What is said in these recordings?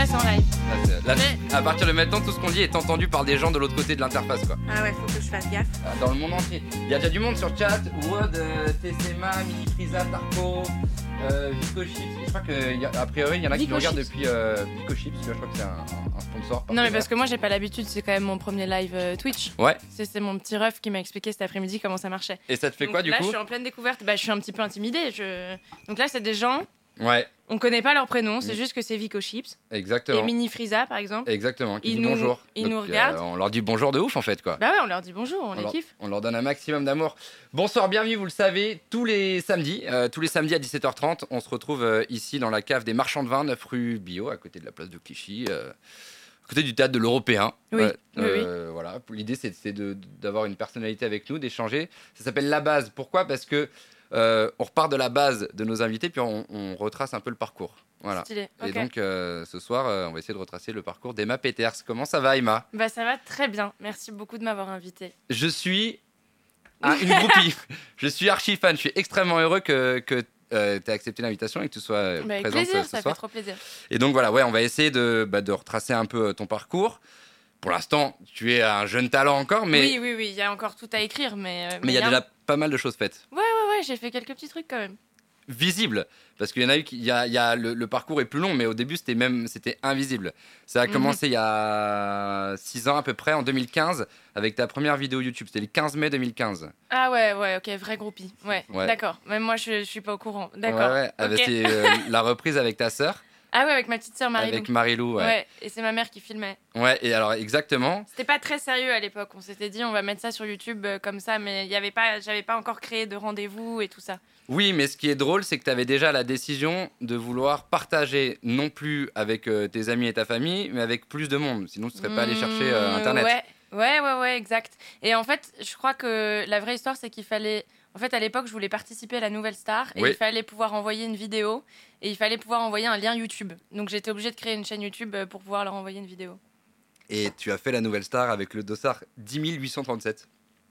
Là, c'est en live. Là, là, Mais- à partir de maintenant, tout ce qu'on dit est entendu par des gens de l'autre côté de l'interface, quoi. Ah ouais, faut que je fasse gaffe. Ah, Dans le monde entier. Il y a déjà du monde sur chat. Wood, euh, TCMA, Mini Frisa, Tarko, euh, Vico Chips. Je crois qu'a priori, il y en a qui Vico nous regardent Chips. depuis euh, Vico Chips. Je crois que c'est un, un sponsor. Non, mais parce que moi, j'ai pas l'habitude, c'est quand même mon premier live euh, Twitch. Ouais. C'est c'est mon petit ref qui m'a expliqué cet après-midi comment ça marchait. Et ça te fait Donc quoi du là, coup je suis en pleine découverte. Bah, je suis un petit peu intimidée. Je... Donc là, c'est des gens, Ouais, on connaît pas leur prénom, c'est Mm. juste que c'est Vico Chips. exactement. Et Mini Frisa, par exemple. Exactement, qui Ils dit nous- bonjour. ils nous euh, regardent. on leur dit bonjour de ouf en fait quoi. Bah ouais, on leur dit bonjour, on, les leur, kiffe. on leur donne un maximum d'amour. Bonsoir, bienvenue, vous le savez, tous les samedis, euh, tous les samedis à 17h30, on se retrouve euh, ici dans la cave des marchands de vin, 9 rue Bio, à côté de la place de Clichy, à côté du théâtre de l'Européen. Oui, oui, euh, Voilà, l'idée c'est c'est de- d'avoir une personnalité avec nous, d'échanger. Ça s'appelle la base. Pourquoi? Parce que euh, on repart de la base de nos invités, puis on, on retrace un peu le parcours. Voilà. Stylé. Et donc euh, ce soir, euh, on va essayer de retracer le parcours d'Emma Peters. Comment ça va, Emma? Bah ça va très bien. Merci beaucoup de m'avoir invité. Je suis un- une groupie. je suis archi fan. Je suis extrêmement heureux que, que tu aies accepté l'invitation et que tu sois Bah, présente plaisir, ce, ça fait trop plaisir. Et donc voilà, ouais, on va essayer de, bah, de retracer un peu ton parcours. Pour l'instant, tu es un jeune talent encore, mais Oui, oui, oui, il y a encore tout à écrire, mais. mais il y a déjà pas mal de choses faites. Ouais, ouais, j'ai fait quelques petits trucs quand même. Visibles, parce qu'il y en a eu qui, il y a, il y a le, le parcours est plus long, mais au début c'était même c'était invisible. Ça a Mhm. commencé il y a 6 ans à peu près, en 2015, avec ta première vidéo YouTube. C'était le 15 mai 2015. Ah ouais, ouais, ok, vrai groupie. Ouais, Ouais. d'accord. Même moi, je, je suis pas au courant. D'accord. Ouais, ok. c'est, euh, la reprise avec ta sœur, Ah ouais, avec ma petite sœur Marie. avec Marilou. ouais. Ouais. et c'est ma mère qui filmait. ouais, et alors exactement. C'était pas très sérieux à l'époque. On s'était dit, on va mettre ça sur YouTube euh, comme ça, mais il y avait pas, j'avais pas encore créé de rendez-vous et tout ça. Oui, mais ce qui est drôle, c'est que tu avais déjà la décision de vouloir partager non plus avec euh, tes amis et ta famille, mais avec plus de monde. Sinon, tu serais pas allé chercher euh, Mmh, Internet. Ouais, ouais, ouais, ouais, exact. Et en fait, je crois que la vraie histoire, c'est qu'il fallait. En fait, à l'époque, je voulais participer à la Nouvelle Star et Oui. il fallait pouvoir envoyer une vidéo et il fallait pouvoir envoyer un lien YouTube. Donc j'étais obligée de créer une chaîne YouTube euh, pour pouvoir leur envoyer une vidéo. Et tu as fait la nouvelle star avec le dossard 10 837.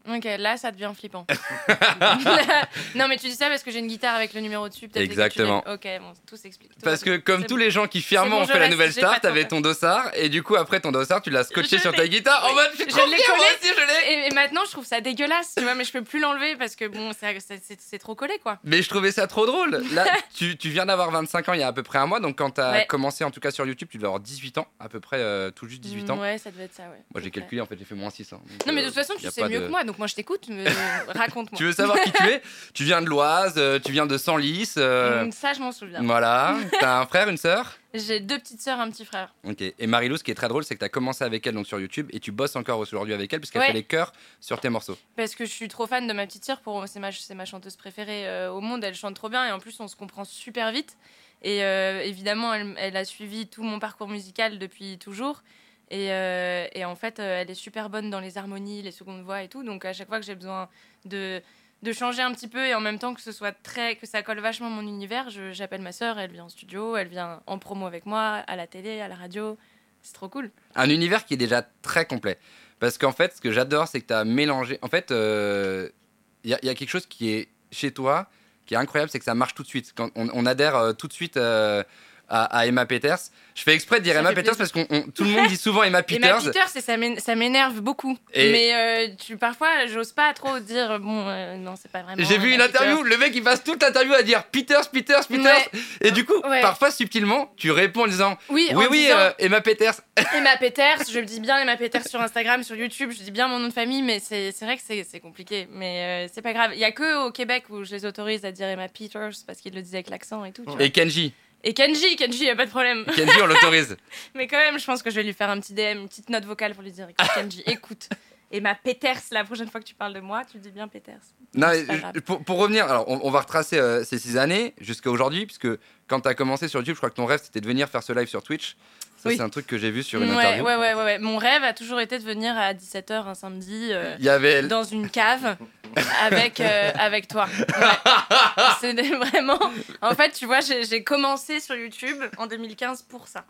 Ok, là, ça devient flippant. non, mais tu dis ça parce que j'ai une guitare avec le numéro dessus. peut-être tu Exactement. Ok, bon, tout s'explique. Tout Parce que comme tous bon. les gens qui fièrement bon, ont fait la nouvelle star, t'avais ton dossard et du coup après ton dossard tu l'as scotché Je sur ta guitare. En mode je l'ai collé. aussi je l'ai. Et, et maintenant, je trouve ça dégueulasse, tu vois, mais je peux plus l'enlever parce que bon, c'est- trop collé, quoi. Mais je trouvais ça trop drôle. Là, tu, tu viens d'avoir 25 ans il y a à peu près un mois, donc quand tu as Ouais. commencé en tout cas sur YouTube, tu devais avoir 18 ans, à peu près euh, tout juste 18 ans. Ouais, ça devait être ça, ouais. Moi j'ai calculé en fait, j'ai fait moins 6 ans. Donc, Non, mais de euh, toute façon, tu sais mieux que moi, donc moi je t'écoute, raconte-moi. Tu veux savoir qui tu es? Tu viens de l'Oise, euh, tu viens de Senlis. euh, Hum, Ça, je m'en souviens. Voilà, t'as un frère, une sœur? J'ai deux petites sœurs, un petit frère. Ok. Et Marilou, ce qui est très drôle, c'est que tu as commencé avec elle donc sur YouTube et tu bosses encore aujourd'hui avec elle puisqu'elle Ouais. fait les chœurs sur tes morceaux. Parce que je suis trop fan de ma petite sœur, pour... c'est ma, c'est ma chanteuse préférée euh, au monde, elle chante trop bien et en plus on se comprend super vite. Et euh, évidemment, elle, elle a suivi tout mon parcours musical depuis toujours. Et, euh, et en fait, euh, elle est super bonne dans les harmonies, les secondes voix et tout. Donc à chaque fois que j'ai besoin de, changer un petit peu et en même temps que ce soit très que ça colle vachement mon univers, j'appelle ma sœur, elle vient en studio, elle vient en promo avec moi, à la télé, à la radio. C'est trop cool. Un univers qui est déjà très complet. Parce qu'en fait, ce que j'adore, c'est que tu as mélangé. En fait, il y, a- y a quelque chose qui est chez toi qui est incroyable, c'est que ça marche tout de suite. Quand on, adhère euh, tout de suite euh, à, à Emma Peters. Je fais exprès de dire Ça Emma Peters plaisir. parce que tout le monde dit souvent Emma Et Peters. ma Peter, c'est- ça m'én- ça m'énerve beaucoup. Et- Mais euh, tu, parfois, j'ose pas trop dire, bon, euh, non, c'est pas vraiment. J'ai vu une Emma interview, le mec il passe toute l'interview à dire Peters, Peters, Peters. Ouais. Et du coup, Ouais. parfois subtilement, tu réponds en disant Oui, Oui, en oui, disant euh, Emma Peters. Emma Peters, je dis bien Emma Peters sur Instagram, sur YouTube, je dis bien mon nom de famille, mais c'est vrai que c'est compliqué. Mais c'est pas grave. Il y a que au Québec où je les autorise à dire Emma Peters parce qu'ils le disaient avec l'accent et tout. tu vois. Et Kenji. Et Kenji, Kenji, y a pas de problème. Kenji, on l'autorise. Mais quand même, je pense que je vais lui faire un petit DM, une petite note vocale pour lui dire écoute, Kenji, écoute. Emma Peters, la prochaine fois que tu parles de moi, tu dis bien Peters. Non, je- pour, pour revenir, alors on, on va retracer euh, ces six années jusqu'à aujourd'hui, puisque quand tu as commencé sur YouTube, je crois que ton rêve c'était de venir faire ce live sur Twitch. Ça, Oui. c'est un truc que j'ai vu sur une ouais, interview. ouais, ouais, ouais. Mon rêve a toujours été de venir à 17h un samedi euh, Il y avait. dans une cave avec, euh, avec toi. Ouais. C'est vraiment. En fait, tu vois, j'ai commencé sur YouTube en 2015 pour ça.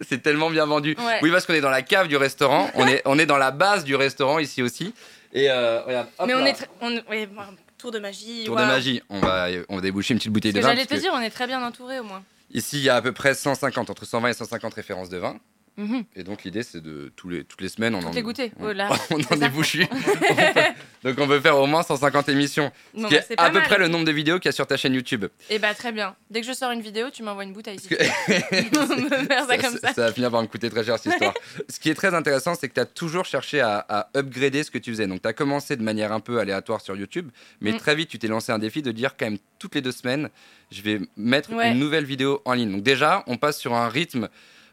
C'est tellement bien vendu. Ouais. Oui, parce qu'on est dans la cave du restaurant. on, est, on est dans la base du restaurant ici aussi. Et euh, regarde. hop Mais on là. est. On... bon, tour de magie. Tour de magie. On va, on va déboucher une petite bouteille de vin. j'allais te que dire, on est très bien entouré au moins. Ici, il y a à peu près 150, entre 120 et 150 références de vin. Mhm. Et donc, l'idée, c'est de tous les, toutes les semaines, on Toutes en les goûter. on- Oh on en ça. est bouché. donc, on peut faire au moins 150 émissions. Ce Non, qui bah, est à peu mal. près le nombre de vidéos qu'il y a sur ta chaîne YouTube. Et bah très bien. Dès que je sors une vidéo, tu m'envoies une bouteille. Si que- faire ça comme ça. va finir par me coûter très cher cette histoire. Ce qui est très intéressant, c'est que tu as toujours cherché à, à upgrader ce que tu faisais. Donc tu as commencé de manière un peu aléatoire sur YouTube, mais Mm. très vite tu t'es lancé un défi de dire quand même toutes les deux semaines, je vais mettre Ouais. une nouvelle vidéo en ligne. Donc déjà, on passe sur un rythme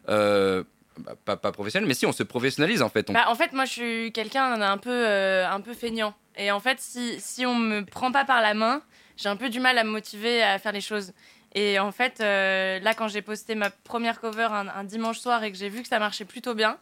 euh, bah, pas, professionnel, mais si on se professionnalise en fait. On- Bah, en fait, moi, je suis quelqu'un d'un peu, euh, un peu feignant. Et en fait, si, si on me prend pas par la main, j'ai un peu du mal à me motiver à faire les choses. Et en fait, euh, là, quand j'ai posté ma première cover un, un dimanche soir et que j'ai vu que ça marchait plutôt bien,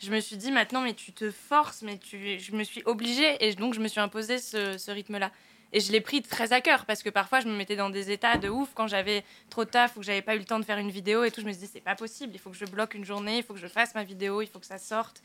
je me suis dit maintenant, mais tu te forces, mais tu... je me suis obligée et donc je me suis imposé ce, ce rythme-là. Et je l'ai pris très à cœur parce que parfois je me mettais dans des états de ouf quand j'avais trop de taf ou que j'avais pas eu le temps de faire une vidéo et tout. Je me dit, c'est pas possible, il faut que je bloque une journée, il faut que je fasse ma vidéo, il faut que ça sorte.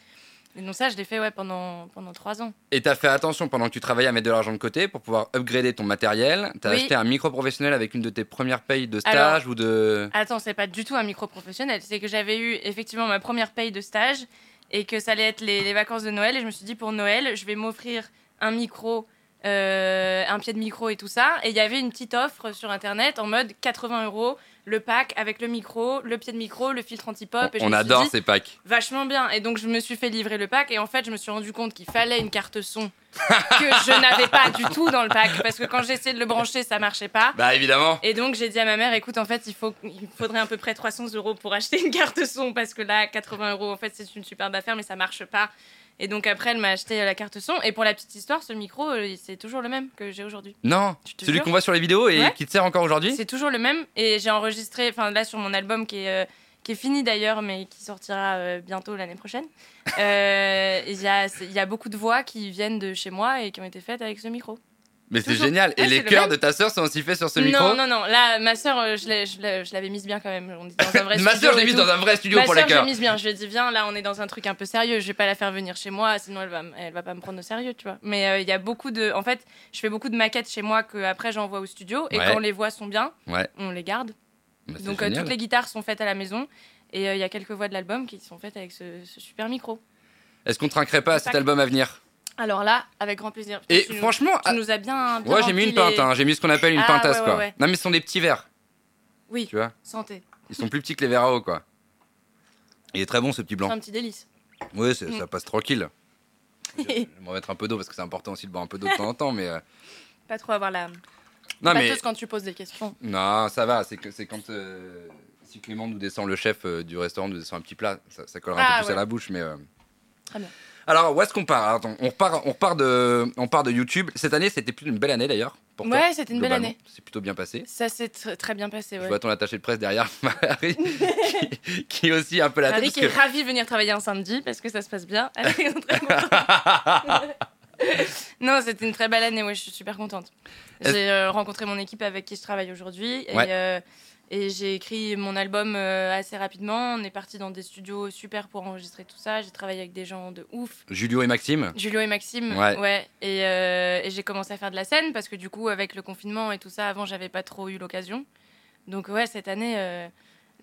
Et donc ça, je l'ai fait ouais, pendant, pendant trois ans. Et tu as fait attention pendant que tu travaillais à mettre de l'argent de côté pour pouvoir upgrader ton matériel? Tu as Oui. acheté un micro professionnel avec une de tes premières payes de stage ou de. Attends, c'est pas du tout un micro professionnel. C'est que j'avais eu effectivement ma première paye de stage et que ça allait être les, les vacances de Noël. Et je me suis dit, pour Noël, je vais m'offrir un micro, euh, un pied de micro et tout ça. Et il y avait une petite offre sur Internet en mode 80 euros, le pack avec le micro, le pied de micro, le filtre anti-pop. Et on suis adore dit, ces packs. vachement bien. Et donc, je me suis fait livrer le pack. Et en fait, je me suis rendu compte qu'il fallait une carte son que je n'avais pas du tout dans le pack. Parce que quand j'essayais de le brancher, ça marchait pas. Bah évidemment. Et donc, j'ai dit à ma mère, écoute, en fait, il, faut, il faudrait à peu près 300 euros pour acheter une carte son. Parce que là, 80 euros, en fait, c'est une superbe affaire, mais ça marche pas. Et donc, après, elle m'a acheté la carte son. Et pour la petite histoire, ce micro, euh, c'est toujours le même que j'ai aujourd'hui. Non, celui qu'on voit sur les vidéos et Ouais. qui te sert encore aujourd'hui? C'est toujours le même. Et j'ai enregistré, enfin, là, sur mon album qui est. euh, qui est fini d'ailleurs, mais qui sortira euh, bientôt l'année prochaine. Euh, Il y, a, il y a beaucoup de voix qui viennent de chez moi et qui ont été faites avec ce micro. Mais c'est génial. Et Ouais, les le cœurs de ta sœur sont aussi faits sur ce micro Non, non, non. Là, ma je l'ai- je l'avais mise bien quand même. On dans un vrai Ma studio sœur, je l'ai mise dans un vrai studio Ma pour les sœur, je l'ai cœurs. mise bien. Je lui ai dit, viens, là, on est dans un truc un peu sérieux. Je vais pas la faire venir chez moi, sinon elle va, elle va pas me prendre au sérieux, tu vois. Mais euh, il y a beaucoup de. En fait, je fais beaucoup de maquettes chez moi que après j'envoie au studio. Et Ouais. quand les voix sont bien, Ouais. on les garde. Bah, Donc euh, toutes les guitares sont faites à la maison. Et euh, il y a quelques voix de l'album qui sont faites avec ce, ce super micro. Est-ce qu'on trinquerait pas à cet album à venir? Alors là, avec grand plaisir. Et tu, nous- franchement, tu ah, nous as bien. bien ouais, j'ai mis une pinte. les- hein. J'ai mis ce qu'on appelle une Ah, pintasse, ouais, ouais, quoi. ouais. Non, mais ce sont des petits verres, Oui, tu vois. santé. Ils sont plus petits que les verres à eau, quoi. Il est très bon, ce petit C'est blanc. un petit délice. Oui, c'est- Mm. ça passe tranquille. Je vais m'en mettre un peu d'eau parce que c'est important aussi de boire un peu d'eau de temps en temps, mais. euh, Pas trop avoir la. Non, mais. Pâteuse quand tu poses des questions. Non, ça va. C'est que c'est quand. euh, Si Clément nous descend, le chef euh, du restaurant nous descend un petit plat, ça, ça collera un Ah, peu plus ouais. à la bouche, mais. Très bien. Alors, où est-ce qu'on part Attends, on repart, on repart de, on part de YouTube. Cette année, c'était plus une belle année d'ailleurs. pour Ouais, c'était une belle année. C'est plutôt bien passé. Ça s'est tr- très bien passé. Je vois ton attaché de presse derrière, Marie, qui, qui est aussi un peu la tête. Parce qui est que- ravi de venir travailler un samedi parce que ça se passe bien. Elle est très contente. non, c'était une très belle année, ouais, je suis super contente. J'ai euh, rencontré mon équipe avec qui je travaille aujourd'hui et, Ouais. euh, et j'ai écrit mon album euh, assez rapidement. On est parti dans des studios super pour enregistrer tout ça. J'ai travaillé avec des gens de ouf. Julio et Maxime. Julio et Maxime, Ouais. Et, euh, et j'ai commencé à faire de la scène parce que du coup, avec le confinement et tout ça, avant, j'avais pas trop eu l'occasion. Donc ouais, cette année, euh,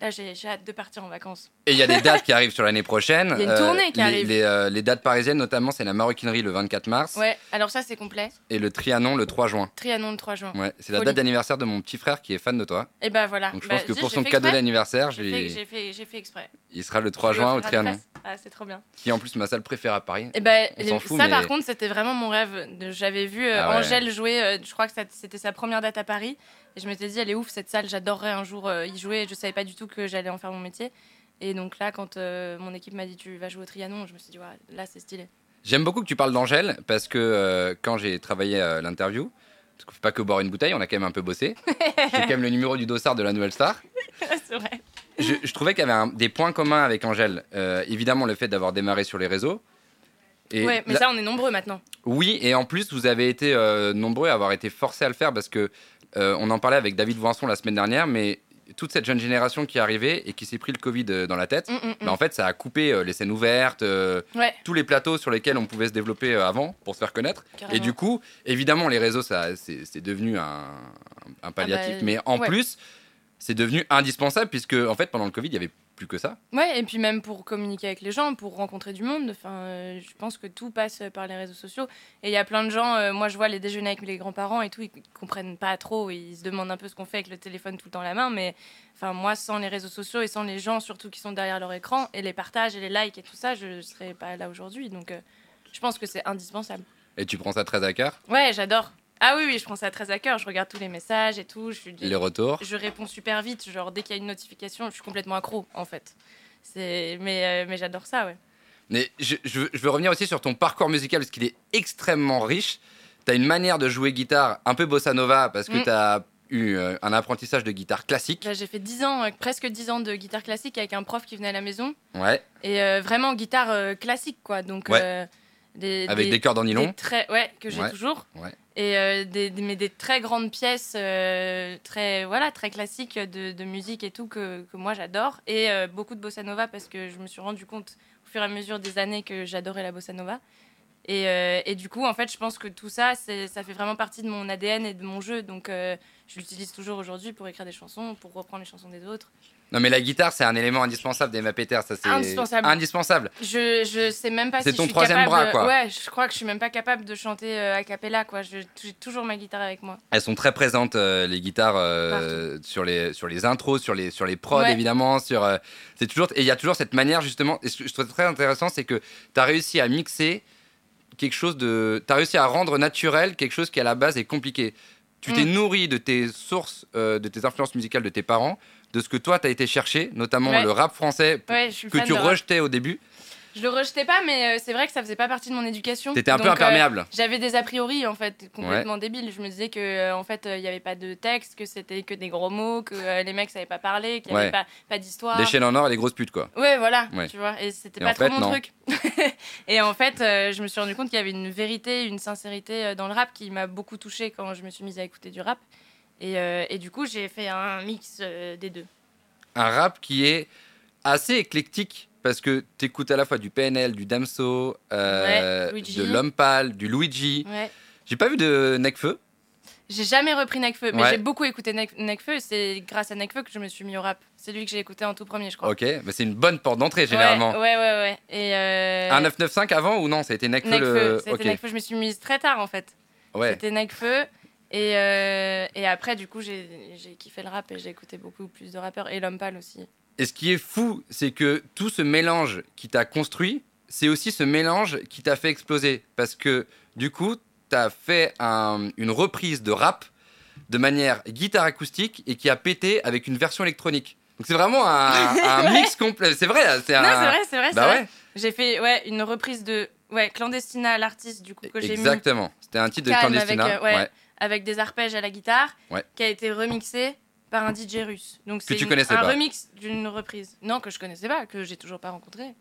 là, j'ai hâte de partir en vacances. Et il y a des dates qui arrivent sur l'année prochaine. Il y a une tournée qui les, arrive. Les, euh, les dates parisiennes, notamment, c'est la Maroquinerie le 24 mars Ouais, alors ça, c'est complet. et le Trianon le 3 juin. Trianon le 3 juin. Ouais, c'est la date d'anniversaire de mon petit frère qui est fan de toi. Et ben voilà. Donc je Bah, pense que pour son cadeau d'anniversaire, J'ai fait, fait, fait exprès. il sera le 3 Je lui juin au Trianon. Ah, c'est trop bien. qui est en plus ma salle préférée à Paris. Et ben On s'en fout, ça, mais- par contre, c'était vraiment mon rêve. J'avais vu euh, Ah ouais. Angèle jouer, euh, je crois que c'était sa première date à Paris. Et je m'étais dit, elle est ouf cette salle, j'adorerais un jour euh, y jouer. Je savais pas du tout que j'allais en faire mon métier. Et donc là, quand euh, mon équipe m'a dit, tu vas jouer au Trianon, je me suis dit, ouais, là, c'est stylé. J'aime beaucoup que tu parles d'Angèle parce que euh, quand j'ai travaillé à l'interview, parce qu'on fait pas que boire une bouteille, on a quand même un peu bossé. j'ai quand même le numéro du dossard de la Nouvelle Star. c'est vrai. Je, je trouvais qu'il y avait un- des points communs avec Angèle. Euh, évidemment, le fait d'avoir démarré sur les réseaux. Et ouais, mais la- ça, on est nombreux maintenant. Oui, et en plus, vous avez été euh, nombreux à avoir été forcés à le faire parce que euh, on en parlait avec David Voinson la semaine dernière, mais toute cette jeune génération qui est arrivée et qui s'est pris le Covid euh, dans la tête, Mm, mm, mm. bah, en fait, ça a coupé euh, les scènes ouvertes, euh, Ouais, tous les plateaux sur lesquels on pouvait se développer euh, avant pour se faire connaître. carrément. Et du coup, évidemment, les réseaux, ça, c'est c'est devenu un, un palliatif. bah, mais en ouais. plus, c'est devenu indispensable puisque en fait pendant le Covid il y avait plus que ça. Ouais, et puis même pour communiquer avec les gens, pour rencontrer du monde. Enfin, euh, je pense que tout passe par les réseaux sociaux. Et il y a plein de gens. euh, moi, je vois les déjeuners avec les grands-parents et tout, ils comprennent pas trop. Ils se demandent un peu ce qu'on fait avec le téléphone tout le temps à la main. Mais enfin, moi, sans les réseaux sociaux et sans les gens surtout qui sont derrière leur écran et les partages et les likes et tout ça, je serais pas là aujourd'hui. Donc, euh, je pense que c'est indispensable. Et tu prends ça très à cœur? Ouais, j'adore. Ah oui, oui, je prends ça très à cœur. Je regarde tous les messages et tout. Je suis Les retours. je réponds super vite. Genre, dès qu'il y a une notification, je suis complètement accro, en fait. C'est... Mais, euh, mais j'adore ça, ouais. Mais je, je veux- je veux revenir aussi sur ton parcours musical parce qu'il est extrêmement riche. Tu as une manière de jouer guitare un peu bossa nova parce que Mm. tu as eu euh, un apprentissage de guitare classique. Là, j'ai fait 10 ans, euh, presque 10 ans de guitare classique avec un prof qui venait à la maison. Ouais, Et euh, vraiment guitare classique, quoi. Donc, Ouais. Euh, des, avec des, cordes en nylon. des très, ouais, que j'ai Ouais. toujours. Ouais. Et euh, des, mais des très grandes pièces, euh, très, voilà, très classiques de, de musique et tout, que, que moi j'adore. Et euh, beaucoup de bossa nova parce que je me suis rendu compte au fur et à mesure des années que j'adorais la bossa nova. Et, et du coup, en fait, je pense que tout ça, ça fait vraiment partie de mon ADN et de mon jeu. Donc, je l'utilise toujours aujourd'hui pour écrire des chansons, pour reprendre les chansons des autres. Non, mais la guitare, c'est un élément indispensable d'Emma Peter. Ça, c'est Indispensable. indispensable. Je, je sais même pas C'est si ton je suis troisième capable. bras, quoi. Ouais, je crois que je suis même pas capable de chanter euh, a cappella, quoi. J'ai toujours ma guitare avec moi. Elles sont très présentes, euh, les guitares, euh, sur, les, sur les intros, sur les, sur les prods, Ouais. évidemment. Sur, euh, c'est toujours, et il y a toujours cette manière, justement, et ce que je trouve très intéressant, c'est que tu as réussi à mixer quelque chose de. Tu as réussi à rendre naturel quelque chose qui, à la base, est compliqué. Tu Mm. t'es nourri de tes sources, de tes influences musicales de tes parents, de ce que toi, tu as été chercher, notamment Ouais. le rap français Ouais, que tu rejetais au début. Je le rejetais pas, mais euh, c'est vrai que ça faisait pas partie de mon éducation. Tu étais un peu euh, imperméable. J'avais des a priori en fait complètement débiles. Je me disais que euh, en fait il y avait pas de texte, que c'était que des gros mots, que euh, les mecs savaient pas parler, qu'il y Ouais. avait pas, pas d'histoire. Les chaînes en or et les grosses putes, quoi. Ouais, voilà, Ouais. tu vois, et c'était pas trop fait, mon non. truc. et en fait, euh, je me suis rendu compte qu'il y avait une vérité, une sincérité euh, dans le rap qui m'a beaucoup touchée quand je me suis mise à écouter du rap. Et, euh, et du coup, j'ai fait un mix euh, des deux. un rap qui est assez éclectique parce que tu écoutes à la fois du PNL, du Damso, euh, Ouais, de L'Homme Pâle, du Luigi. Ouais. J'ai pas vu de Necfeu. J'ai jamais repris Necfeu, mais Ouais. j'ai beaucoup écouté Nec- Necfeu. C'est grâce à Necfeu que je me suis mis au rap. C'est lui que j'ai écouté en tout premier, je crois. Ok, mais c'est une bonne porte d'entrée généralement. Ouais, ouais, ouais. Et euh, Un 995 avant ou non Ça a été Necfeu, Necfeu. le. C'était Ok, Necfeu. Je me suis mise très tard en fait. ouais. C'était Necfeu. Et, euh, et après, du coup, j'ai kiffé le rap et j'ai écouté beaucoup plus de rappeurs. Et l'homme pâle aussi. Et ce qui est fou, c'est que tout ce mélange qui t'a construit, c'est aussi ce mélange qui t'a fait exploser. Parce que du coup, t'as fait un- une reprise de rap de manière guitare acoustique et qui a pété avec une version électronique. Donc c'est vraiment un, un mix complet. C'est vrai, c'est un. Non, c'est vrai, c'est vrai. Bah vrai. ouais, J'ai fait ouais, une reprise de ouais, Clandestina, l'artiste du coup que j'ai mis exactement. C'était un titre de Clandestina. avec, euh, ouais. Avec des arpèges à la guitare, Ouais. qui a été remixé par un DJ russe. Donc c'est un pas. remix d'une reprise. Non, que je connaissais pas, que j'ai toujours pas rencontré.